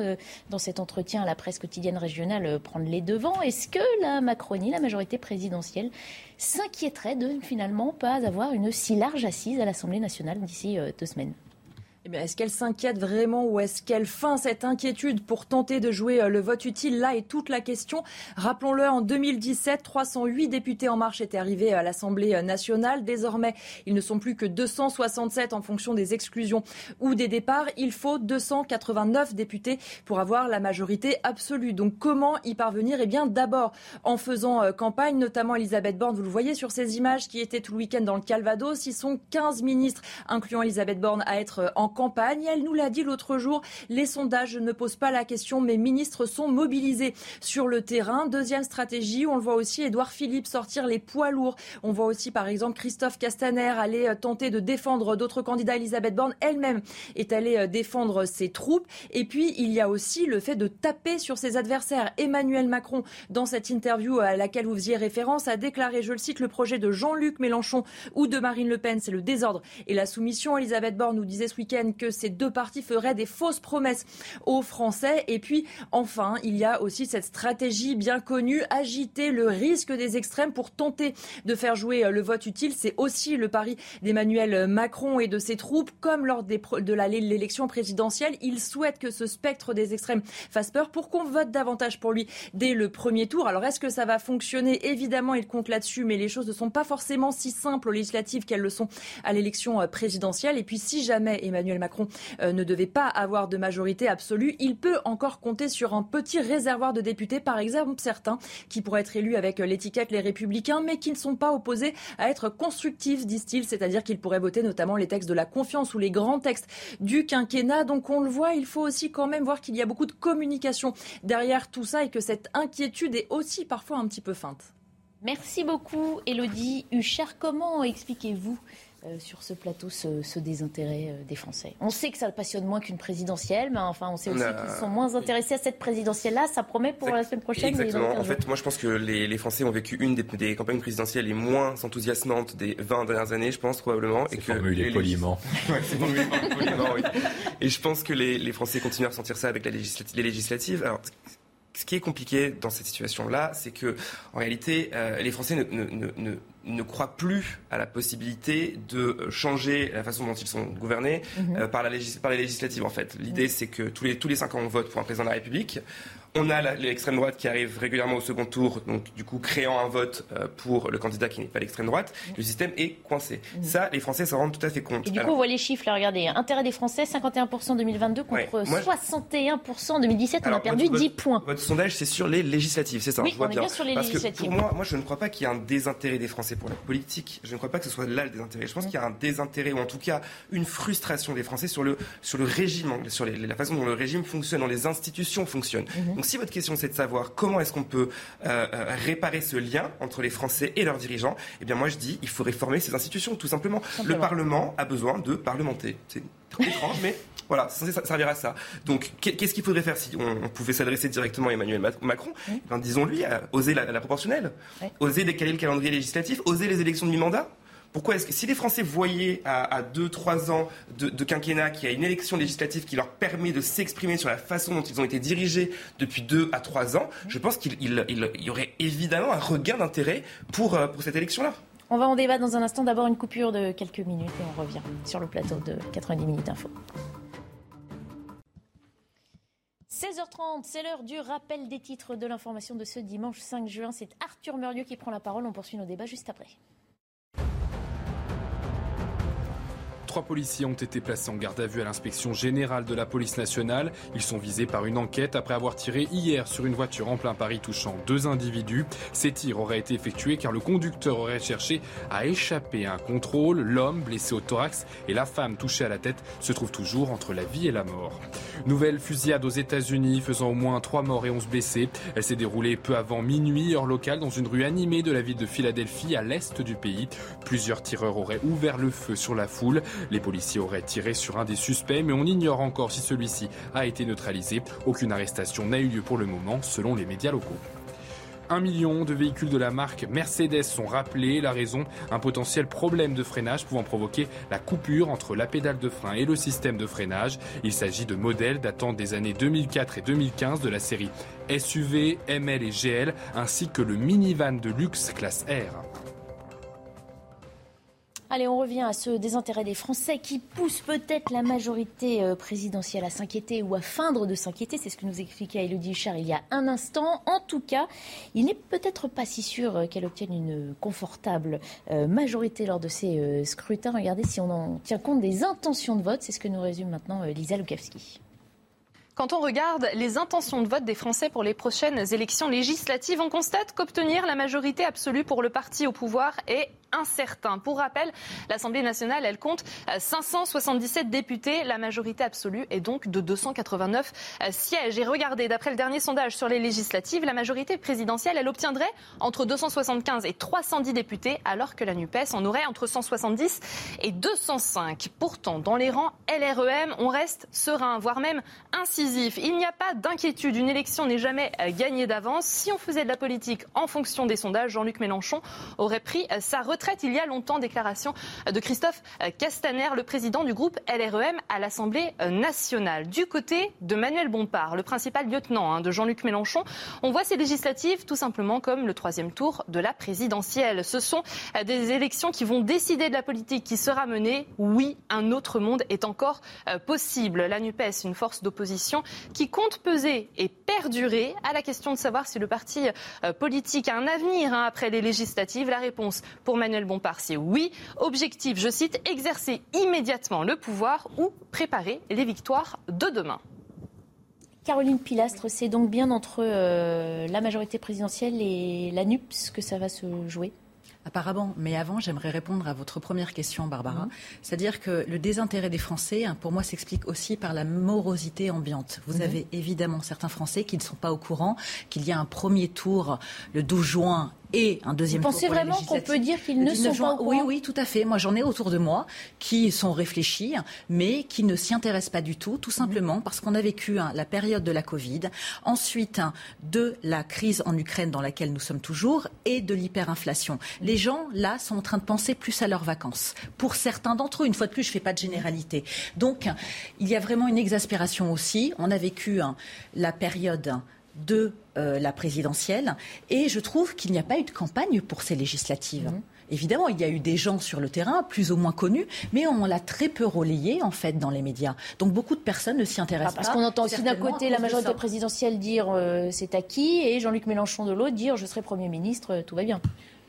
dans cet entretien à la presse quotidienne régionale, prendre les devants. Est-ce que la Macronie, la majorité présidentielle, s'inquiéterait de finalement pas avoir une si large assise à l'Assemblée nationale d'ici deux semaines? Eh est-ce qu'elle s'inquiète vraiment ou est-ce qu'elle feint cette inquiétude pour tenter de jouer euh, le vote utile? Là est toute la question. Rappelons-le, en 2017, 308 députés En Marche étaient arrivés à l'Assemblée euh, nationale. Désormais, ils ne sont plus que 267 en fonction des exclusions ou des départs. Il faut 289 députés pour avoir la majorité absolue. Donc comment y parvenir? Eh bien d'abord en faisant euh, campagne, notamment Elisabeth Borne, vous le voyez sur ces images qui étaient tout le week-end dans le Calvados. Ils sont 15 ministres, incluant Elisabeth Borne, à être en Elle nous l'a dit l'autre jour, les sondages ne posent pas la question, mais ministres sont mobilisés sur le terrain. Deuxième stratégie, on le voit aussi, Édouard Philippe sortir les poids lourds. On voit aussi, par exemple, Christophe Castaner aller euh, tenter de défendre d'autres candidats. Elisabeth Borne elle-même est allée euh, défendre ses troupes. Et puis, il y a aussi le fait de taper sur ses adversaires. Emmanuel Macron, dans cette interview à laquelle vous faisiez référence, a déclaré, je le cite, le projet de Jean-Luc Mélenchon ou de Marine Le Pen, c'est le désordre et la soumission. Elisabeth Borne nous disait ce week-end que ces deux partis feraient des fausses promesses aux Français. Et puis, enfin, il y a aussi cette stratégie bien connue, agiter le risque des extrêmes pour tenter de faire jouer le vote utile. C'est aussi le pari d'Emmanuel Macron et de ses troupes. Comme lors de l'élection présidentielle, il souhaite que ce spectre des extrêmes fasse peur pour qu'on vote davantage pour lui dès le premier tour. Alors, est-ce que ça va fonctionner? Évidemment, il compte là-dessus, mais les choses ne sont pas forcément si simples aux législatives qu'elles le sont à l'élection euh, présidentielle. Et puis, si jamais Emmanuel Emmanuel Macron euh, ne devait pas avoir de majorité absolue, il peut encore compter sur un petit réservoir de députés, par exemple certains qui pourraient être élus avec l'étiquette les républicains, mais qui ne sont pas opposés à être constructifs, disent-ils, c'est-à-dire qu'ils pourraient voter notamment les textes de la confiance ou les grands textes du quinquennat. Donc on le voit, il faut aussi quand même voir qu'il y a beaucoup de communication derrière tout ça et que cette inquiétude est aussi parfois un petit peu feinte. Merci beaucoup, Elodie Huchard. Comment expliquez-vous euh, sur ce plateau ce, désintérêt euh, des Français. On sait que ça passionne moins qu'une présidentielle, mais enfin, on sait aussi qu'ils sont moins intéressés à cette présidentielle-là. Ça promet pour la semaine prochaine. Exactement. En fait, moi, je pense que les, Français ont vécu une des, campagnes présidentielles les moins enthousiasmantes des 20 dernières années, je pense probablement. Et que formulé poliment. *laughs* c'est poliment, oui. Et je pense que les, Français continuent à ressentir ça avec la les législatives. Alors, ce qui est compliqué dans cette situation-là, c'est que, en réalité, euh, les Français ne ne croient plus à la possibilité de changer la façon dont ils sont gouvernés mhm. euh, par, la par les législatives en fait. L'idée c'est que tous les, tous les cinq ans on vote pour un président de la République. On a l'extrême droite qui arrive régulièrement au second tour, donc du coup créant un vote euh, pour le candidat qui n'est pas l'extrême droite. Le système est coincé. Mhm. Ça, les Français s'en rendent tout à fait compte. Et du coup, on voit les chiffres, là, regardez. Intérêt des Français, 51% en 2022 contre 61% en 2017. on a perdu 10 points. Votre sondage, c'est sur les législatives, c'est ça Oui, je vois on est bien. sur les Parce législatives. Que pour moi, moi, je ne crois pas qu'il y ait un désintérêt des Français pour la politique. Je ne crois pas que ce soit là le désintérêt. Je pense qu'il y a un désintérêt, ou en tout cas une frustration des Français sur le, sur le régime, sur la façon dont le régime fonctionne, dont les institutions fonctionnent. Mhm. Donc si votre question c'est de savoir comment est-ce qu'on peut euh, euh, réparer ce lien entre les Français et leurs dirigeants, eh bien moi je dis il faut réformer ces institutions, tout simplement. Le Parlement a besoin de parlementer. C'est étrange, mais *laughs* voilà, c'est censé servir à ça. Donc, qu'est-ce qu'il faudrait faire si on, pouvait s'adresser directement à Emmanuel Macron? Eh Disons-lui, oser la, proportionnelle, oser décaler le calendrier législatif, oser les élections de mi-mandat pourquoi est-ce que si les Français voyaient à 2-3 ans de, quinquennat qu'il y a une élection législative qui leur permet de s'exprimer sur la façon dont ils ont été dirigés depuis 2 à 3 ans, je pense qu'il y aurait évidemment un regain d'intérêt pour, euh, pour cette élection-là. On va en débat dans un instant. D'abord une coupure de quelques minutes et on revient sur le plateau de 90 minutes info. 16h30, c'est l'heure du rappel des titres de l'information de ce dimanche 5 juin. C'est Arthur Murieux qui prend la parole. On poursuit nos débats juste après. Trois policiers ont été placés en garde à vue à l'inspection générale de la police nationale. Ils sont visés par une enquête après avoir tiré hier sur une voiture en plein Paris touchant deux individus. Ces tirs auraient été effectués car le conducteur aurait cherché à échapper à un contrôle. L'homme, blessé au thorax, et la femme touchée à la tête se trouvent toujours entre la vie et la mort. Nouvelle fusillade aux États-Unis faisant au moins trois morts et 11 blessés. Elle s'est déroulée peu avant minuit, heure locale, dans une rue animée de la ville de Philadelphie, à l'est du pays. Plusieurs tireurs auraient ouvert le feu sur la foule. Les policiers auraient tiré sur un des suspects, mais on ignore encore si celui-ci a été neutralisé. Aucune arrestation n'a eu lieu pour le moment, selon les médias locaux. Un million de véhicules de la marque Mercedes sont rappelés. La raison, un potentiel problème de freinage pouvant provoquer la coupure entre la pédale de frein et le système de freinage. Il s'agit de modèles datant des années 2004 et 2015 de la série SUV, ML et GL, ainsi que le minivan de luxe classe R. Allez, on revient à ce désintérêt des Français qui pousse peut-être la majorité euh, présidentielle à s'inquiéter ou à feindre de s'inquiéter. C'est ce que nous expliquait Elodie Huchard il y a un instant. En tout cas, il n'est peut-être pas si sûr euh, qu'elle obtienne une confortable euh, majorité lors de ces scrutins. Regardez si on en tient compte des intentions de vote. C'est ce que nous résume maintenant Lisa Lukavski. Quand on regarde les intentions de vote des Français pour les prochaines élections législatives, on constate qu'obtenir la majorité absolue pour le parti au pouvoir est Pour rappel, l'Assemblée nationale, elle compte 577 euh, députés. La majorité absolue est donc de 289 euh, sièges. Et regardez, d'après le dernier sondage sur les législatives, la majorité présidentielle, elle obtiendrait entre 275 et 310 députés, alors que la NUPES en aurait entre 170 et 205. Pourtant, dans les rangs LREM, on reste serein, voire même incisif. Il n'y a pas d'inquiétude. Une élection n'est jamais euh, gagnée d'avance. Si on faisait de la politique en fonction des sondages, Jean-Luc Mélenchon aurait pris sa retraite il y a longtemps. Déclaration de Christophe Castaner, le président du groupe LREM à l'Assemblée nationale. Du côté de Manuel Bompard, le principal lieutenant hein, de Jean-Luc Mélenchon, on voit ces législatives tout simplement comme le troisième tour de la présidentielle. Ce sont des élections qui vont décider de la politique qui sera menée. Oui, un autre monde est encore euh, possible. La NUPES, une force d'opposition qui compte peser et perdurer à la question de savoir si le parti euh, politique a un avenir hein, après les législatives. La réponse pour Manuel Emmanuel oui. Objectif, je cite, exercer immédiatement le pouvoir ou préparer les victoires de demain. Caroline Pilastre, c'est donc bien entre euh, la majorité présidentielle et la NUPS que ça va se jouer? Apparemment, mais avant, j'aimerais répondre à votre première question, Barbara. Mhm. C'est-à-dire que le désintérêt des Français, hein, pour moi, s'explique aussi par la morosité ambiante. Vous mhm. avez évidemment certains Français qui ne sont pas au courant qu'il y a un premier tour le 12 juin et un deuxième Vous pensez vraiment qu'on peut dire qu'ils ne sont pas au Oui, oui, tout à fait. Moi, j'en ai autour de moi qui sont réfléchis, mais qui ne s'y intéressent pas du tout, tout simplement parce qu'on a vécu hein, la période de la Covid, ensuite hein, de la crise en Ukraine dans laquelle nous sommes toujours et de l'hyperinflation. Les gens, là, sont en train de penser plus à leurs vacances. Pour certains d'entre eux, une fois de plus, je ne fais pas de généralité. Donc, il y a vraiment une exaspération aussi. On a vécu hein, la période de euh, la présidentielle. Et je trouve qu'il n'y a pas eu de campagne pour ces législatives. Mhm. Évidemment, il y a eu des gens sur le terrain, plus ou moins connus, mais on l'a très peu relayé, en fait, dans les médias. Donc beaucoup de personnes ne s'y intéressent ah, pas. Parce qu'on entend aussi d'un côté la majorité présidentielle dire euh, c'est acquis, et Jean-Luc Mélenchon de l'autre dire je serai Premier ministre, euh, tout va bien.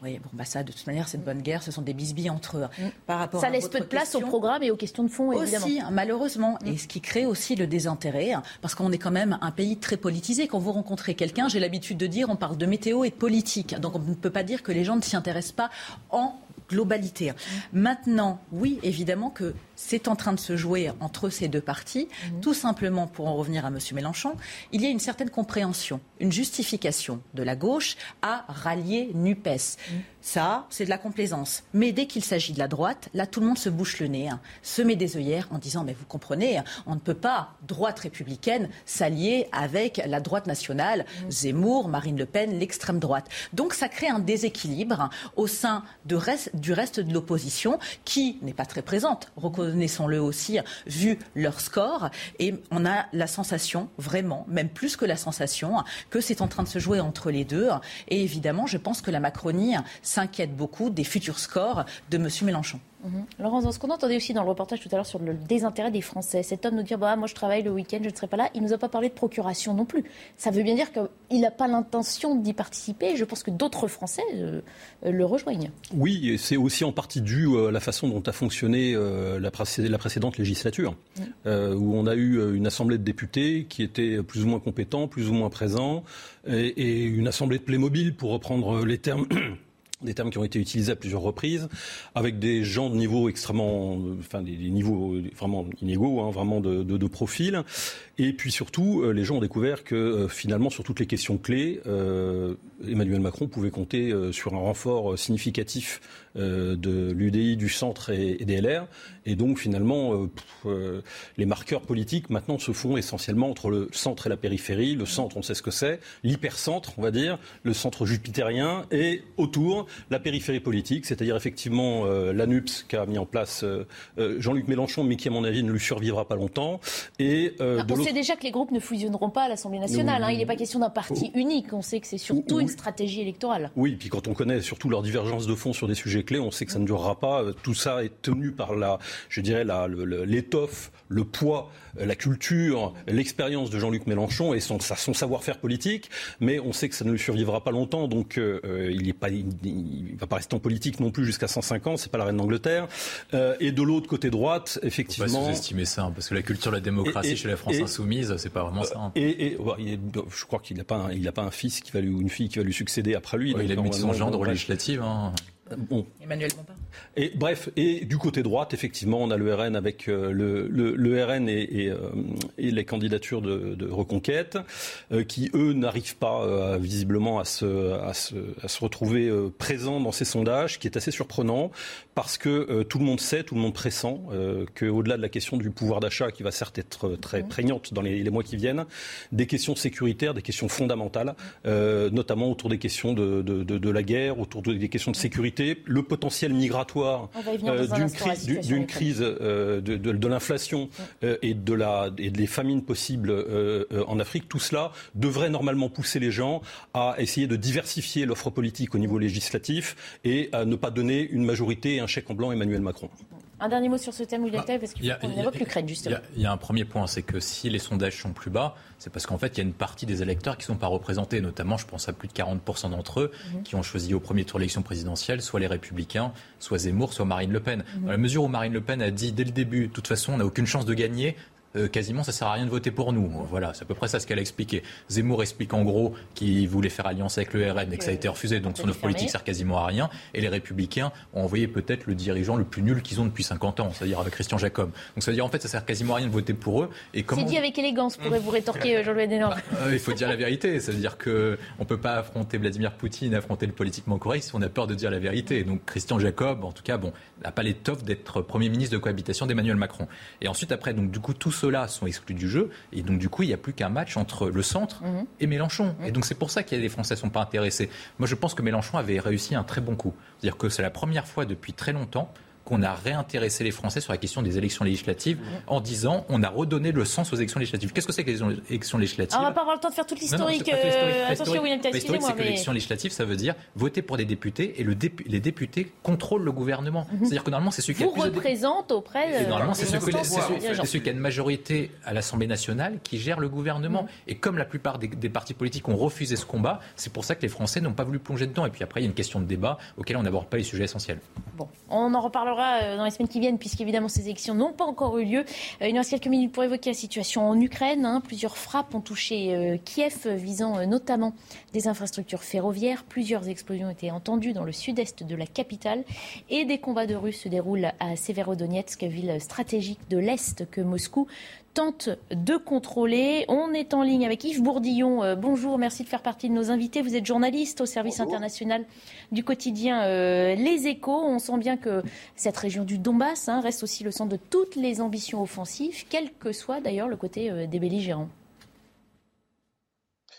Oui, bon, bah ça, de toute manière, c'est bonne guerre. Ce sont des bisbilles entre eux. Mm. Par rapport ça laisse peu de place au programme et aux questions de fond, évidemment. Aussi, hein, malheureusement. Mm. Et ce qui crée aussi le désintérêt, hein, parce qu'on est quand même un pays très politisé. Quand vous rencontrez quelqu'un, j'ai l'habitude de dire, on parle de météo et de politique. Donc on ne peut pas dire que les gens ne s'y intéressent pas en globalité. Mm. Maintenant, oui, évidemment que c'est en train de se jouer entre ces deux partis. Mhm. Tout simplement, pour en revenir à M. Mélenchon, il y a une certaine compréhension, une justification de la gauche à rallier NUPES. Ça, c'est de la complaisance. Mais dès qu'il s'agit de la droite, là, tout le monde se bouche le nez, hein, se met des œillères en disant, mais vous comprenez, hein, on ne peut pas, droite républicaine, s'allier avec la droite nationale. Zemmour, Marine Le Pen, l'extrême droite. Donc ça crée un déséquilibre au sein du reste de l'opposition qui n'est pas très présente reconnaissons-le aussi, vu leur score. Et on a la sensation, vraiment, même plus que la sensation, que c'est en train de se jouer entre les deux. Et évidemment, je pense que la Macronie s'inquiètent beaucoup des futurs scores de M. Mélenchon. Mhm. Laurence, ce qu'on entendait aussi dans le reportage tout à l'heure sur le désintérêt des Français, cet homme nous dit bah, Moi, je travaille le week-end, je ne serai pas là. Il ne nous a pas parlé de procuration non plus. Ça veut bien dire qu'il n'a pas l'intention d'y participer. Je pense que d'autres Français euh, euh, le rejoignent. Oui, et c'est aussi en partie dû euh, à la façon dont a fonctionné la, précédente législature, où on a eu une assemblée de députés qui était plus ou moins compétents, plus ou moins présents, et, et une assemblée de Playmobil, pour reprendre les termes des termes qui ont été utilisés à plusieurs reprises, avec des gens de niveau extrêmement, enfin des, niveaux vraiment inégaux, hein, vraiment de, profil. Et puis surtout, euh, les gens ont découvert que euh, finalement, sur toutes les questions clés, euh, Emmanuel Macron pouvait compter sur un renfort significatif de l'UDI, du centre et, et, des LR. Et donc finalement, les marqueurs politiques maintenant se font essentiellement entre le centre et la périphérie. Le centre, on sait ce que c'est. L'hypercentre, on va dire, le centre jupitérien, et autour la périphérie politique, c'est-à-dire effectivement euh, l'ANUPS qu'a mis en place euh, euh, Jean-Luc Mélenchon, mais qui à mon avis ne lui survivra pas longtemps. Et, ah, on sait déjà que les groupes ne fusionneront pas à l'Assemblée nationale. Hein. Il n'est pas question d'un parti unique. On sait que c'est surtout une stratégie électorale. Oui, puis quand on connaît surtout leur divergence de fond sur des sujets clés, on sait que ça ne durera pas. Tout ça est tenu par la, je dirais, l'étoffe, le, le poids euh, la culture, l'expérience de Jean-Luc Mélenchon et son, son savoir-faire politique, mais on sait que ça ne lui survivra pas longtemps, donc euh, euh, il ne va pas rester en politique non plus jusqu'à 105 ans, c'est pas la reine d'Angleterre. et de l'autre côté droite, effectivement. Faut pas sous-estimer ça, hein, parce que la culture la démocratie chez la France insoumise, c'est pas vraiment ça. Hein. Et, je crois qu'il n'a pas, un, il a pas un fils qui va lui, ou une fille qui va lui succéder après lui. il a mis son gendre législative. Hein. Bon. Emmanuel Bompard. Et bref, et du côté droite, effectivement, on a le RN avec euh, le, le, le, RN et, et, euh, et, les candidatures de, de reconquête, euh, qui eux n'arrivent pas visiblement à se, à se, à se retrouver présents dans ces sondages, qui est assez surprenant parce que tout le monde sait, tout le monde pressent qu'au-delà de la question du pouvoir d'achat, qui va certes être très prégnante dans les, les, mois qui viennent, des questions sécuritaires, des questions fondamentales, notamment autour des questions de, de, de la guerre, autour des questions de sécurité le potentiel migratoire euh, d'une crise, d'une crise euh, de, de, de l'inflation euh, et, de la, et des famines possibles en Afrique, tout cela devrait normalement pousser les gens à essayer de diversifier l'offre politique au niveau législatif et à ne pas donner une majorité et un chèque en blanc à Emmanuel Macron. Un dernier mot sur ce thème, William parce qu'il faut qu'on évoque l'Ukraine, justement. Il y, a un premier point, c'est que si les sondages sont plus bas, c'est parce qu'en fait, il y a une partie des électeurs qui ne sont pas représentés, notamment, je pense à plus de 40% d'entre eux, mhm. qui ont choisi au premier tour l'élection présidentielle, soit les Républicains, soit Zemmour, soit Marine Le Pen. Mhm. Dans la mesure où Marine Le Pen a dit dès le début, de toute façon, on n'a aucune chance de gagner, euh, quasiment ça sert à rien de voter pour nous. Voilà, c'est à peu près ça ce qu'elle a expliqué. Zemmour explique en gros qu'il voulait faire alliance avec le RN et que ça a été refusé, donc son offre politique sert quasiment à rien. Et les Républicains ont envoyé peut-être le dirigeant le plus nul qu'ils ont depuis 50 ans, c'est-à-dire avec Christian Jacob. Donc ça veut dire en fait ça sert quasiment à rien de voter pour eux. Et comment... C'est dit avec élégance, pourrait-vous rétorquer *laughs* Jean-Louis Desnord. Bah, euh, il faut dire la vérité, ça veut dire que on peut pas affronter Vladimir Poutine, affronter le politiquement correct si on a peur de dire la vérité. Donc Christian Jacob, en tout cas, bon, n'a pas l'étoffe d'être Premier ministre de cohabitation d'Emmanuel Macron. Et ensuite après, donc du coup, tous ceux-là sont exclus du jeu. Et donc, du coup, il n'y a plus qu'un match entre le centre mhm. et Mélenchon. Et donc, c'est pour ça que les Français ne sont pas intéressés. Moi, je pense que Mélenchon avait réussi un très bon coup. C'est-à-dire que c'est la première fois depuis très longtemps qu'on a réintéressé les Français sur la question des élections législatives en disant on a redonné le sens aux élections législatives. Qu'est-ce que c'est que les élections législatives On va pas avoir le temps de faire toute l'historique. Euh, attention, William L'historique, c'est que l'élection législative, ça veut dire voter pour des députés et le les députés contrôlent le gouvernement. Mhm. C'est-à-dire que normalement, c'est celui qui Vous représente auprès. Et normalement, c'est celui, qui a une majorité à l'Assemblée nationale qui gère le gouvernement. Mhm. Et comme la plupart des, des partis politiques ont refusé ce combat, c'est pour ça que les Français n'ont pas voulu plonger dedans. Et puis après, il y a une question de débat auquel on n'aborde pas les sujets essentiels. Bon, on en reparlera euh, dans les semaines qui viennent, puisqu'évidemment ces élections n'ont pas encore eu lieu. Euh, il nous reste quelques minutes pour évoquer la situation en Ukraine. Hein. Plusieurs frappes ont touché euh, Kiev, visant notamment des infrastructures ferroviaires. Plusieurs explosions ont été entendues dans le sud-est de la capitale. Et des combats de rue se déroulent à Severodonetsk, ville stratégique de l'Est que Moscou tente de contrôler. On est en ligne avec Yves Bourdillon. Euh, bonjour, merci de faire partie de nos invités. Vous êtes journaliste au service international du quotidien euh, Les Échos. On sent bien que cette région du Donbass hein, reste aussi le centre de toutes les ambitions offensives, quel que soit d'ailleurs le côté euh, des belligérants.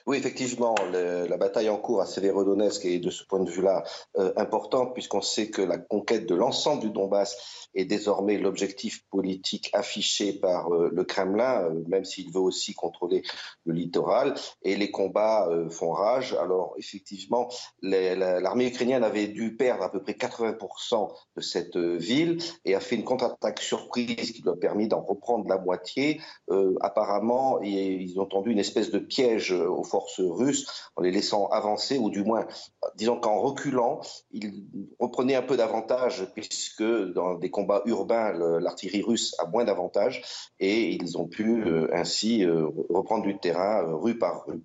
Oui, effectivement, la bataille en cours à Severodonetsk est de ce point de vue-là euh, importante, puisqu'on sait que la conquête de l'ensemble du Donbass est désormais l'objectif politique affiché par euh, le Kremlin, euh, même s'il veut aussi contrôler le littoral, et les combats font rage. Alors, effectivement, l'armée ukrainienne avait dû perdre à peu près 80% de cette ville et a fait une contre-attaque surprise qui lui a permis d'en reprendre la moitié. apparemment, ils ont tendu une espèce de piège au forces russes en les laissant avancer, ou du moins, disons qu'en reculant, ils reprenaient un peu d'avantage, puisque dans des combats urbains, l'artillerie russe a moins d'avantage, et ils ont pu euh, ainsi euh, reprendre du terrain euh, rue par rue.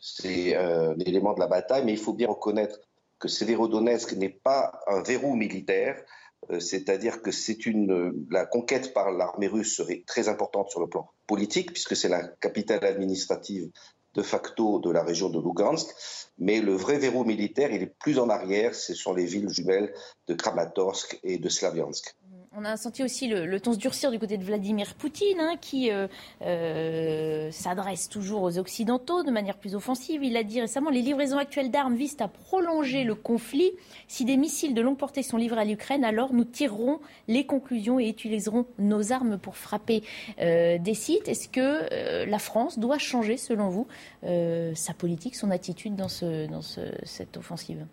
C'est un élément de la bataille, mais il faut bien reconnaître que Severodonetsk n'est pas un verrou militaire, c'est-à-dire que c'est une la conquête par l'armée russe serait très importante sur le plan politique puisque c'est la capitale administrative de facto de la région de Lugansk, mais le vrai verrou militaire, il est plus en arrière, ce sont les villes jumelles de Kramatorsk et de Slaviansk. On a senti aussi le, ton se durcir du côté de Vladimir Poutine, hein, qui euh, euh, s'adresse toujours aux Occidentaux de manière plus offensive. Il a dit récemment les livraisons actuelles d'armes visent à prolonger le conflit. Si des missiles de longue portée sont livrés à l'Ukraine, alors nous tirerons les conclusions et utiliserons nos armes pour frapper euh, des sites. Est-ce que la France doit changer, selon vous, sa politique, son attitude dans, ce, dans cette offensive?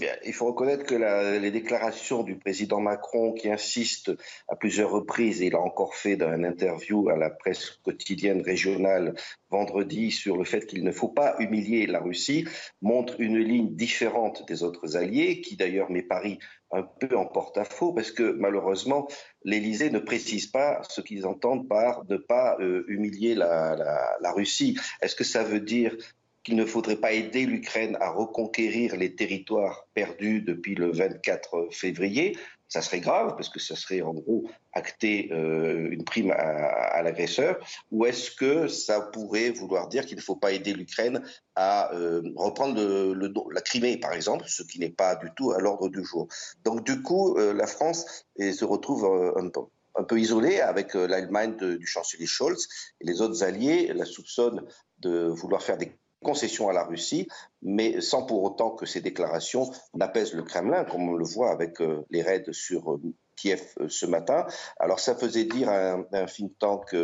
Eh il faut reconnaître que les déclarations du président Macron, qui insiste à plusieurs reprises, et il a encore fait dans une interview à la presse quotidienne régionale vendredi sur le fait qu'il ne faut pas humilier la Russie, montrent une ligne différente des autres alliés, qui d'ailleurs met Paris un peu en porte-à-faux, parce que malheureusement, l'Élysée ne précise pas ce qu'ils entendent par ne pas euh, humilier la, la Russie. Est-ce que ça veut dire qu'il ne faudrait pas aider l'Ukraine à reconquérir les territoires perdus depuis le 24 février. Ça serait grave parce que ça serait en gros acter euh, une prime à, l'agresseur. Ou est-ce que ça pourrait vouloir dire qu'il ne faut pas aider l'Ukraine à euh, reprendre la Crimée, par exemple, ce qui n'est pas du tout à l'ordre du jour. Donc du coup, euh, la France se retrouve un peu un peu isolée avec l'Allemagne du chancelier Scholz et les autres alliés la soupçonnent de vouloir faire des concession à la Russie, mais sans pour autant que ces déclarations n'apaisent le Kremlin, comme on le voit avec euh, les raids sur euh, Kiev euh, ce matin. Alors ça faisait dire à un, think tank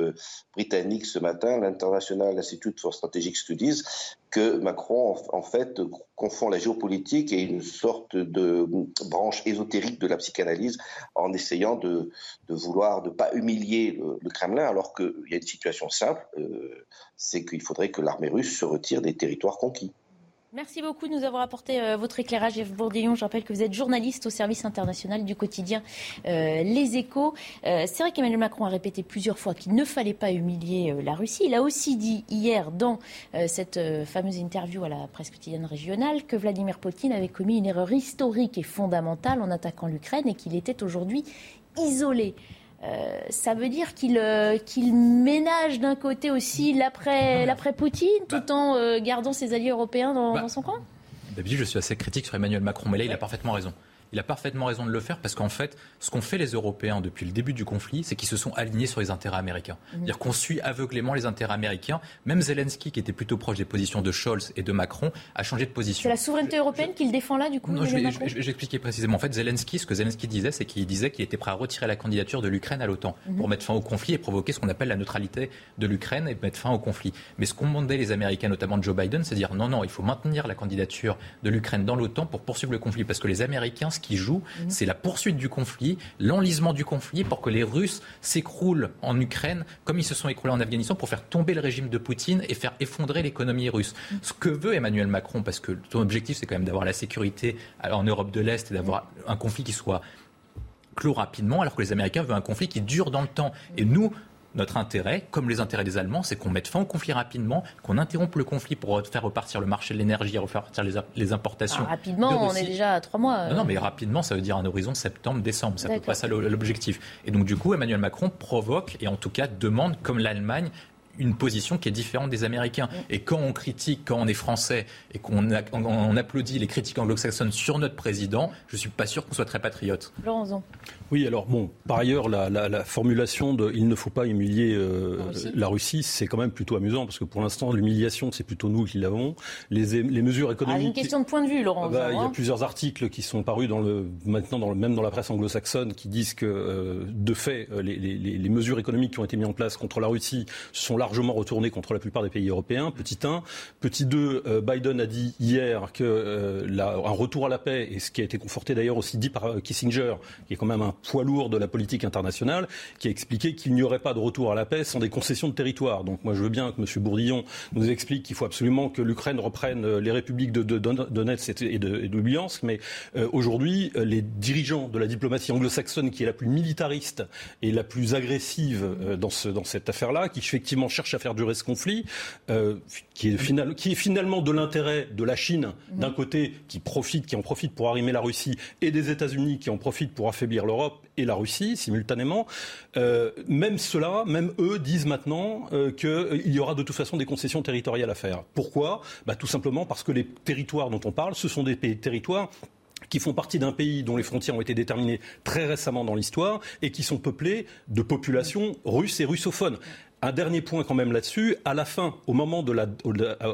britannique ce matin, l'International Institute for Strategic Studies, que Macron en, fait confond la géopolitique et une sorte de branche ésotérique de la psychanalyse en essayant de, vouloir ne pas humilier le, Kremlin alors qu'il y a une situation simple, c'est qu'il faudrait que l'armée russe se retire des territoires conquis. Merci beaucoup de nous avoir apporté euh, votre éclairage, Yves Bourdillon. Je rappelle que vous êtes journaliste au service international du quotidien euh, Les Échos. Euh, c'est vrai qu'Emmanuel Macron a répété plusieurs fois qu'il ne fallait pas humilier la Russie. Il a aussi dit hier dans cette fameuse interview à la presse quotidienne régionale que Vladimir Poutine avait commis une erreur historique et fondamentale en attaquant l'Ukraine et qu'il était aujourd'hui isolé. Euh, ça veut dire qu'il euh, qu'il ménage d'un côté aussi l'après Poutine, tout bah. en euh, gardant ses alliés européens dans, bah. dans son camp? D'habitude, je suis assez critique sur Emmanuel Macron, mais là, il a parfaitement raison. Il a parfaitement raison de le faire parce qu'en fait, ce qu'ont fait les Européens depuis le début du conflit, c'est qu'ils se sont alignés sur les intérêts américains. Mhm. C'est-à-dire qu'on suit aveuglément les intérêts américains. Même Zelensky, qui était plutôt proche des positions de Scholz et de Macron, a changé de position. C'est la souveraineté européenne qu'il défend là, du coup Non, je vais, expliquer précisément. En fait, Zelensky, ce que Zelensky disait, c'est qu'il disait qu'il était prêt à retirer la candidature de l'Ukraine à l'OTAN mhm. pour mettre fin au conflit et provoquer ce qu'on appelle la neutralité de l'Ukraine et mettre fin au conflit. Mais ce qu'ont demandé les Américains, notamment Joe Biden, c'est dire non, non, il faut maintenir la candidature de l'Ukraine dans l'OTAN pour poursuivre le conflit. Parce que les Américains, ce qu'ils jouent, mhm c'est la poursuite du conflit, l'enlisement du conflit pour que les Russes s'écroulent en Ukraine comme ils se sont écroulés en Afghanistan pour faire tomber le régime de Poutine et faire effondrer l'économie russe. Ce que veut Emmanuel Macron, parce que son objectif c'est quand même d'avoir la sécurité en Europe de l'Est et d'avoir un conflit qui soit clos rapidement, alors que les Américains veulent un conflit qui dure dans le temps. Et nous, notre intérêt, comme les intérêts des Allemands, c'est qu'on mette fin au conflit rapidement, qu'on interrompe le conflit pour faire repartir le marché de l'énergie, refaire repartir les, importations. Ah, rapidement, on est déjà à trois mois. Non, non, mais rapidement, ça veut dire un horizon septembre-décembre. C'est à peu près ça l'objectif. Et donc, du coup, Emmanuel Macron provoque et en tout cas demande, comme l'Allemagne, une position qui est différente des Américains. Et quand on critique, quand on est français et qu'on on applaudit les critiques anglo-saxonnes sur notre président, je ne suis pas sûr qu'on soit très patriote. Laurent Oui, alors bon, par ailleurs, la, formulation de il ne faut pas humilier euh, la Russie, c'est quand même plutôt amusant parce que pour l'instant, l'humiliation, c'est plutôt nous qui l'avons. Les, les, mesures économiques. Ah, une question de point de vue, Laurent. Bah, il y a plusieurs articles qui sont parus dans le, maintenant dans le, même dans la presse anglo-saxonne qui disent que, euh, de fait, euh, les, les, mesures économiques qui ont été mises en place contre la Russie sont largement retournées contre la plupart des pays européens. Petit 1. Petit 2, Biden a dit hier que la, un retour à la paix, et ce qui a été conforté d'ailleurs aussi dit par Kissinger, qui est quand même un poids lourd de la politique internationale, qui a expliqué qu'il n'y aurait pas de retour à la paix sans des concessions de territoire. Donc moi je veux bien que M. Bourdillon nous explique qu'il faut absolument que l'Ukraine reprenne euh, les républiques de, Donetsk et de, mais euh, aujourd'hui euh, les dirigeants de la diplomatie anglo-saxonne, qui est la plus militariste et la plus agressive dans, ce, dans cette affaire-là, qui effectivement cherche à faire durer ce conflit, qui, est final, qui est finalement de l'intérêt de la Chine d'un côté, qui profite, qui en profite pour arrimer la Russie, et des États-Unis qui en profitent pour affaiblir l'Europe et la Russie simultanément. Euh, même ceux-là, même eux disent maintenant euh, qu'il y aura de toute façon des concessions territoriales à faire. Pourquoi? Bah, Tout simplement parce que les territoires dont on parle, ce sont des territoires qui font partie d'un pays dont les frontières ont été déterminées très récemment dans l'histoire et qui sont peuplés de populations russes et russophones. Un dernier point quand même là-dessus. À la fin, au moment, de la,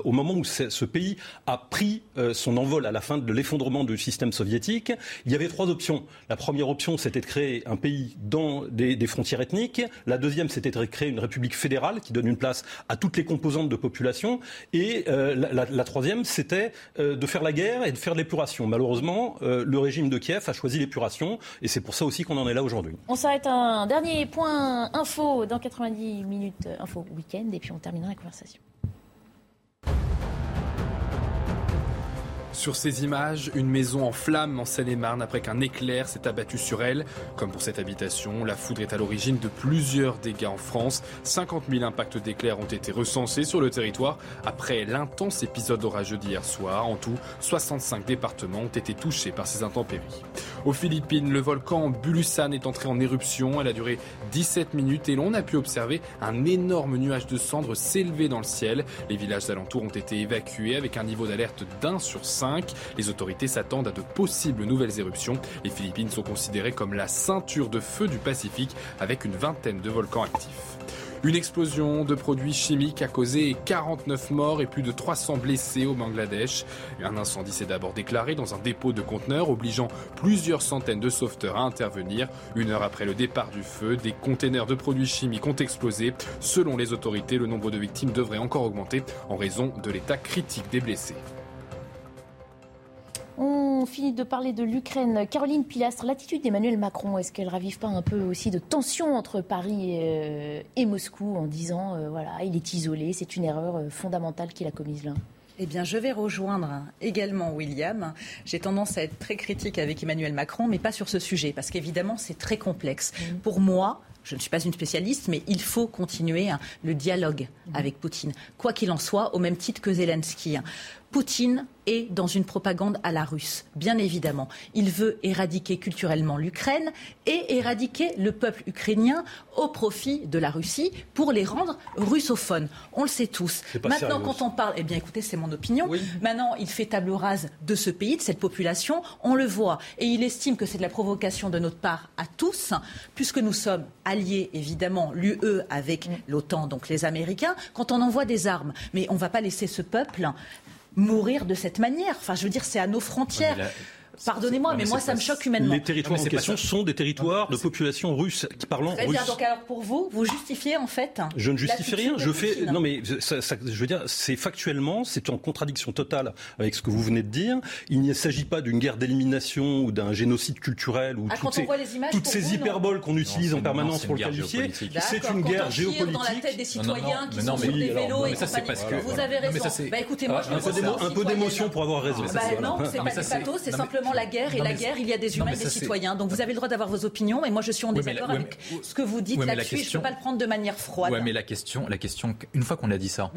au, moment où ce pays a pris euh, son envol à la fin de l'effondrement du système soviétique, il y avait trois options. La première option, c'était de créer un pays dans des, frontières ethniques. La deuxième, c'était de créer une république fédérale qui donne une place à toutes les composantes de population. Et euh, la, troisième, c'était euh, de faire la guerre et de faire l'épuration. Malheureusement, le régime de Kiev a choisi l'épuration et c'est pour ça aussi qu'on en est là aujourd'hui. On s'arrête un dernier point info dans 90 minutes. Euh, info Week-end et puis on terminera la conversation. Sur ces images, une maison en flammes en Seine-et-Marne après qu'un éclair s'est abattu sur elle. Comme pour cette habitation, la foudre est à l'origine de plusieurs dégâts en France. 50 000 impacts d'éclairs ont été recensés sur le territoire après l'intense épisode orageux d'hier soir. En tout, 65 départements ont été touchés par ces intempéries. Aux Philippines, le volcan Bulusan est entré en éruption. Elle a duré 17 minutes et l'on a pu observer un énorme nuage de cendres s'élever dans le ciel. Les villages alentours ont été évacués avec un niveau d'alerte d'un sur 5. Les autorités s'attendent à de possibles nouvelles éruptions. Les Philippines sont considérées comme la ceinture de feu du Pacifique avec une vingtaine de volcans actifs. Une explosion de produits chimiques a causé 49 morts et plus de 300 blessés au Bangladesh. Un incendie s'est d'abord déclaré dans un dépôt de conteneurs, obligeant plusieurs centaines de sauveteurs à intervenir. Une heure après le départ du feu, des containers de produits chimiques ont explosé. Selon les autorités, le nombre de victimes devrait encore augmenter en raison de l'état critique des blessés. On finit de parler de l'Ukraine. Caroline Pilastre, l'attitude d'Emmanuel Macron, est-ce qu'elle ravive pas un peu aussi de tension entre Paris et, euh, Moscou en disant, euh, voilà, il est isolé, c'est une erreur euh, fondamentale qu'il a commise là? Eh bien, je vais rejoindre également William. J'ai tendance à être très critique avec Emmanuel Macron, mais pas sur ce sujet, parce qu'évidemment, c'est très complexe. Mmh. Pour moi, je ne suis pas une spécialiste, mais il faut continuer hein, le dialogue mmh. avec Poutine, quoi qu'il en soit, au même titre que Zelensky. Poutine est dans une propagande à la russe, bien évidemment. Il veut éradiquer culturellement l'Ukraine et éradiquer le peuple ukrainien au profit de la Russie pour les rendre russophones. On le sait tous. Maintenant, quand on parle, eh bien écoutez, c'est mon opinion. Maintenant, il fait table rase de ce pays, de cette population. On le voit. Et il estime que c'est de la provocation de notre part à tous, puisque nous sommes alliés, évidemment, l'UE avec mm. l'OTAN, donc les Américains, quand on envoie des armes. Mais on ne va pas laisser ce peuple mourir de cette manière. Enfin, je veux dire, c'est à nos frontières. Pardonnez-moi, mais, moi, ça me choque humainement. Les territoires en question sont des territoires de population russe qui parlent russe. donc alors pour vous, vous justifiez en fait Je ne justifie rien. Je fais non, mais ça, je veux dire, c'est factuellement, c'est en contradiction totale avec ce que vous venez de dire. Il ne s'agit pas d'une guerre d'élimination ou d'un génocide culturel ou ah, toutes, ces, toutes ces hyperboles qu'on utilise en permanence pour le qualifier. C'est une guerre géopolitique. dans la tête des citoyens qui sont sur des vélos et Vous avez raison. Bah écoutez, moi, un peu d'émotion pour avoir raison. Non, c'est pas c'est simplement simplement la guerre et la guerre, il y a des humains et des citoyens. Donc vous avez le droit d'avoir vos opinions, mais moi je suis en désaccord avec ce que vous dites là-dessus. Je ne peux pas le prendre de manière froide. Oui, mais la question, la question, une fois qu'on a dit ça,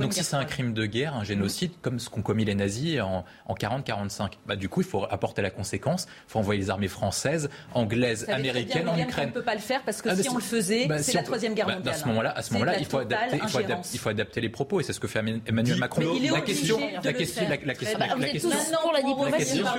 donc, si c'est un crime de guerre, un génocide, comme ce qu'ont commis les nazis en, en 40-45, bah, du coup il faut apporter la conséquence. Il faut envoyer les armées françaises, anglaises, américaines en Ukraine. On ne peut pas le faire parce que ah, si on le faisait, bah, c'est la troisième guerre mondiale. à ce moment-là, à ce moment-là, il faut adapter, il faut adapter les propos et c'est ce que fait Emmanuel Macron. La question, la question, la question, la question,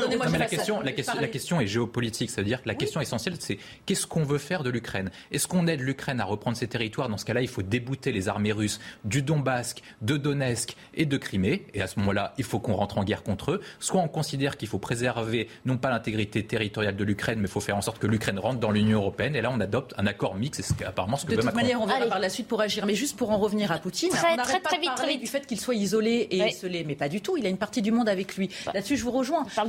la question, la question est géopolitique. Ça veut dire que la question essentielle, c'est qu'est-ce qu'on veut faire de l'Ukraine? Est-ce qu'on aide l'Ukraine à reprendre ses territoires? Dans ce cas-là, il faut débouter les armées russes du Donbass, de Donetsk et de Crimée. Et à ce moment-là, il faut qu'on rentre en guerre contre eux. Soit on considère qu'il faut préserver non pas l'intégrité territoriale de l'Ukraine, mais il faut faire en sorte que l'Ukraine rentre dans l'Union européenne. Et là, on adopte un accord mix. Et c'est apparemment ce que de veut toute manière, on verra par la suite pour agir. Mais juste pour en revenir à Poutine, très, on très, très, vite, très vite. du fait qu'il soit isolé et isolé, mais pas du tout. Il a une partie du monde avec lui. Bah. Là-dessus, je vous.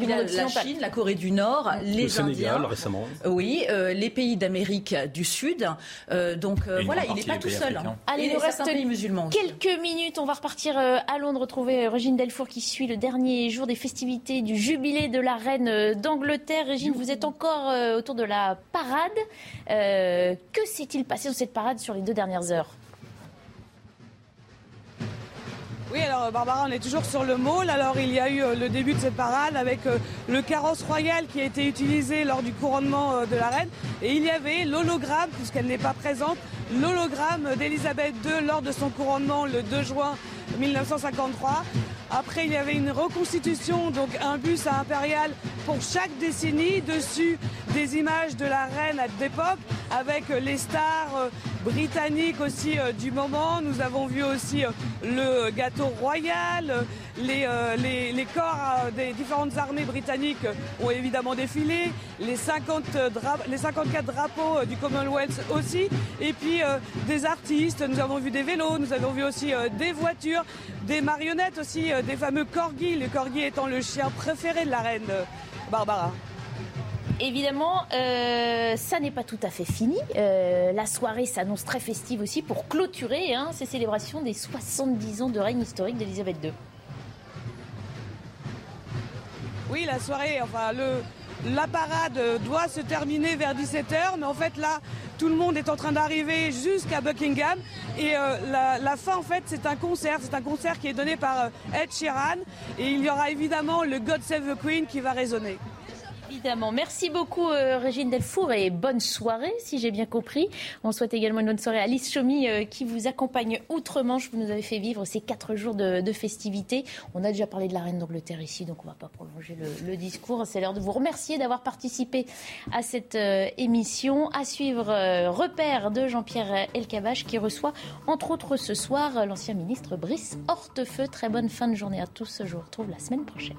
Il a la Chine, la Corée du Nord, les le Sénégal, Indiens, récemment. Oui, euh, les pays d'Amérique du Sud. Euh, donc euh, voilà, il n'est pas tout seul. Allez, il nous reste pays musulmans. Quelques minutes. On va repartir à Londres retrouver Régine Delfour qui suit le dernier jour des festivités du jubilé de la reine d'Angleterre. Régine, vous êtes encore autour de la parade. que s'est-il passé dans cette parade sur les deux dernières heures? Oui, alors Barbara, on est toujours sur le môle. Alors il y a eu euh, le début de cette parade avec euh, le carrosse royal qui a été utilisé lors du couronnement euh, de la reine. Et il y avait l'hologramme, puisqu'elle n'est pas présente, l'hologramme d'Elisabeth II lors de son couronnement le 2 juin 1953. Après, il y avait une reconstitution, donc un bus à impérial pour chaque décennie. Dessus, des images de la reine d'époque avec les stars euh, britanniques aussi euh, du moment. Nous avons vu aussi euh, le gâteau royal. Les, corps des différentes armées britanniques ont évidemment défilé. Les, 50 les 54 drapeaux du Commonwealth aussi. Et puis des artistes. Nous avons vu des vélos. Nous avons vu aussi des voitures, des marionnettes aussi, des fameux corgis. Le corgi étant le chien préféré de la reine Barbara. Évidemment, euh, ça n'est pas tout à fait fini. Euh, la soirée s'annonce très festive aussi pour clôturer hein, ces célébrations des 70 ans de règne historique d'Elisabeth II. Oui, la soirée, enfin, la parade doit se terminer vers 17h, mais en fait là, tout le monde est en train d'arriver jusqu'à Buckingham. Et euh, la, fin, en fait, c'est un concert. C'est un concert qui est donné par Ed Sheeran. Et il y aura évidemment le God Save the Queen qui va résonner. Évidemment. Merci beaucoup, euh, Régine Delfour, et bonne soirée, si j'ai bien compris. On souhaite également une bonne soirée à Alice Chomy, euh, qui vous accompagne outre-Manche. Vous nous avez fait vivre ces quatre jours de, festivités. On a déjà parlé de la reine d'Angleterre ici, donc on ne va pas prolonger le, discours. C'est l'heure de vous remercier d'avoir participé à cette euh, émission. À suivre, repère de Jean-Pierre Elkabach, qui reçoit, entre autres, ce soir, l'ancien ministre Brice Hortefeux. Très bonne fin de journée à tous. Je vous retrouve la semaine prochaine.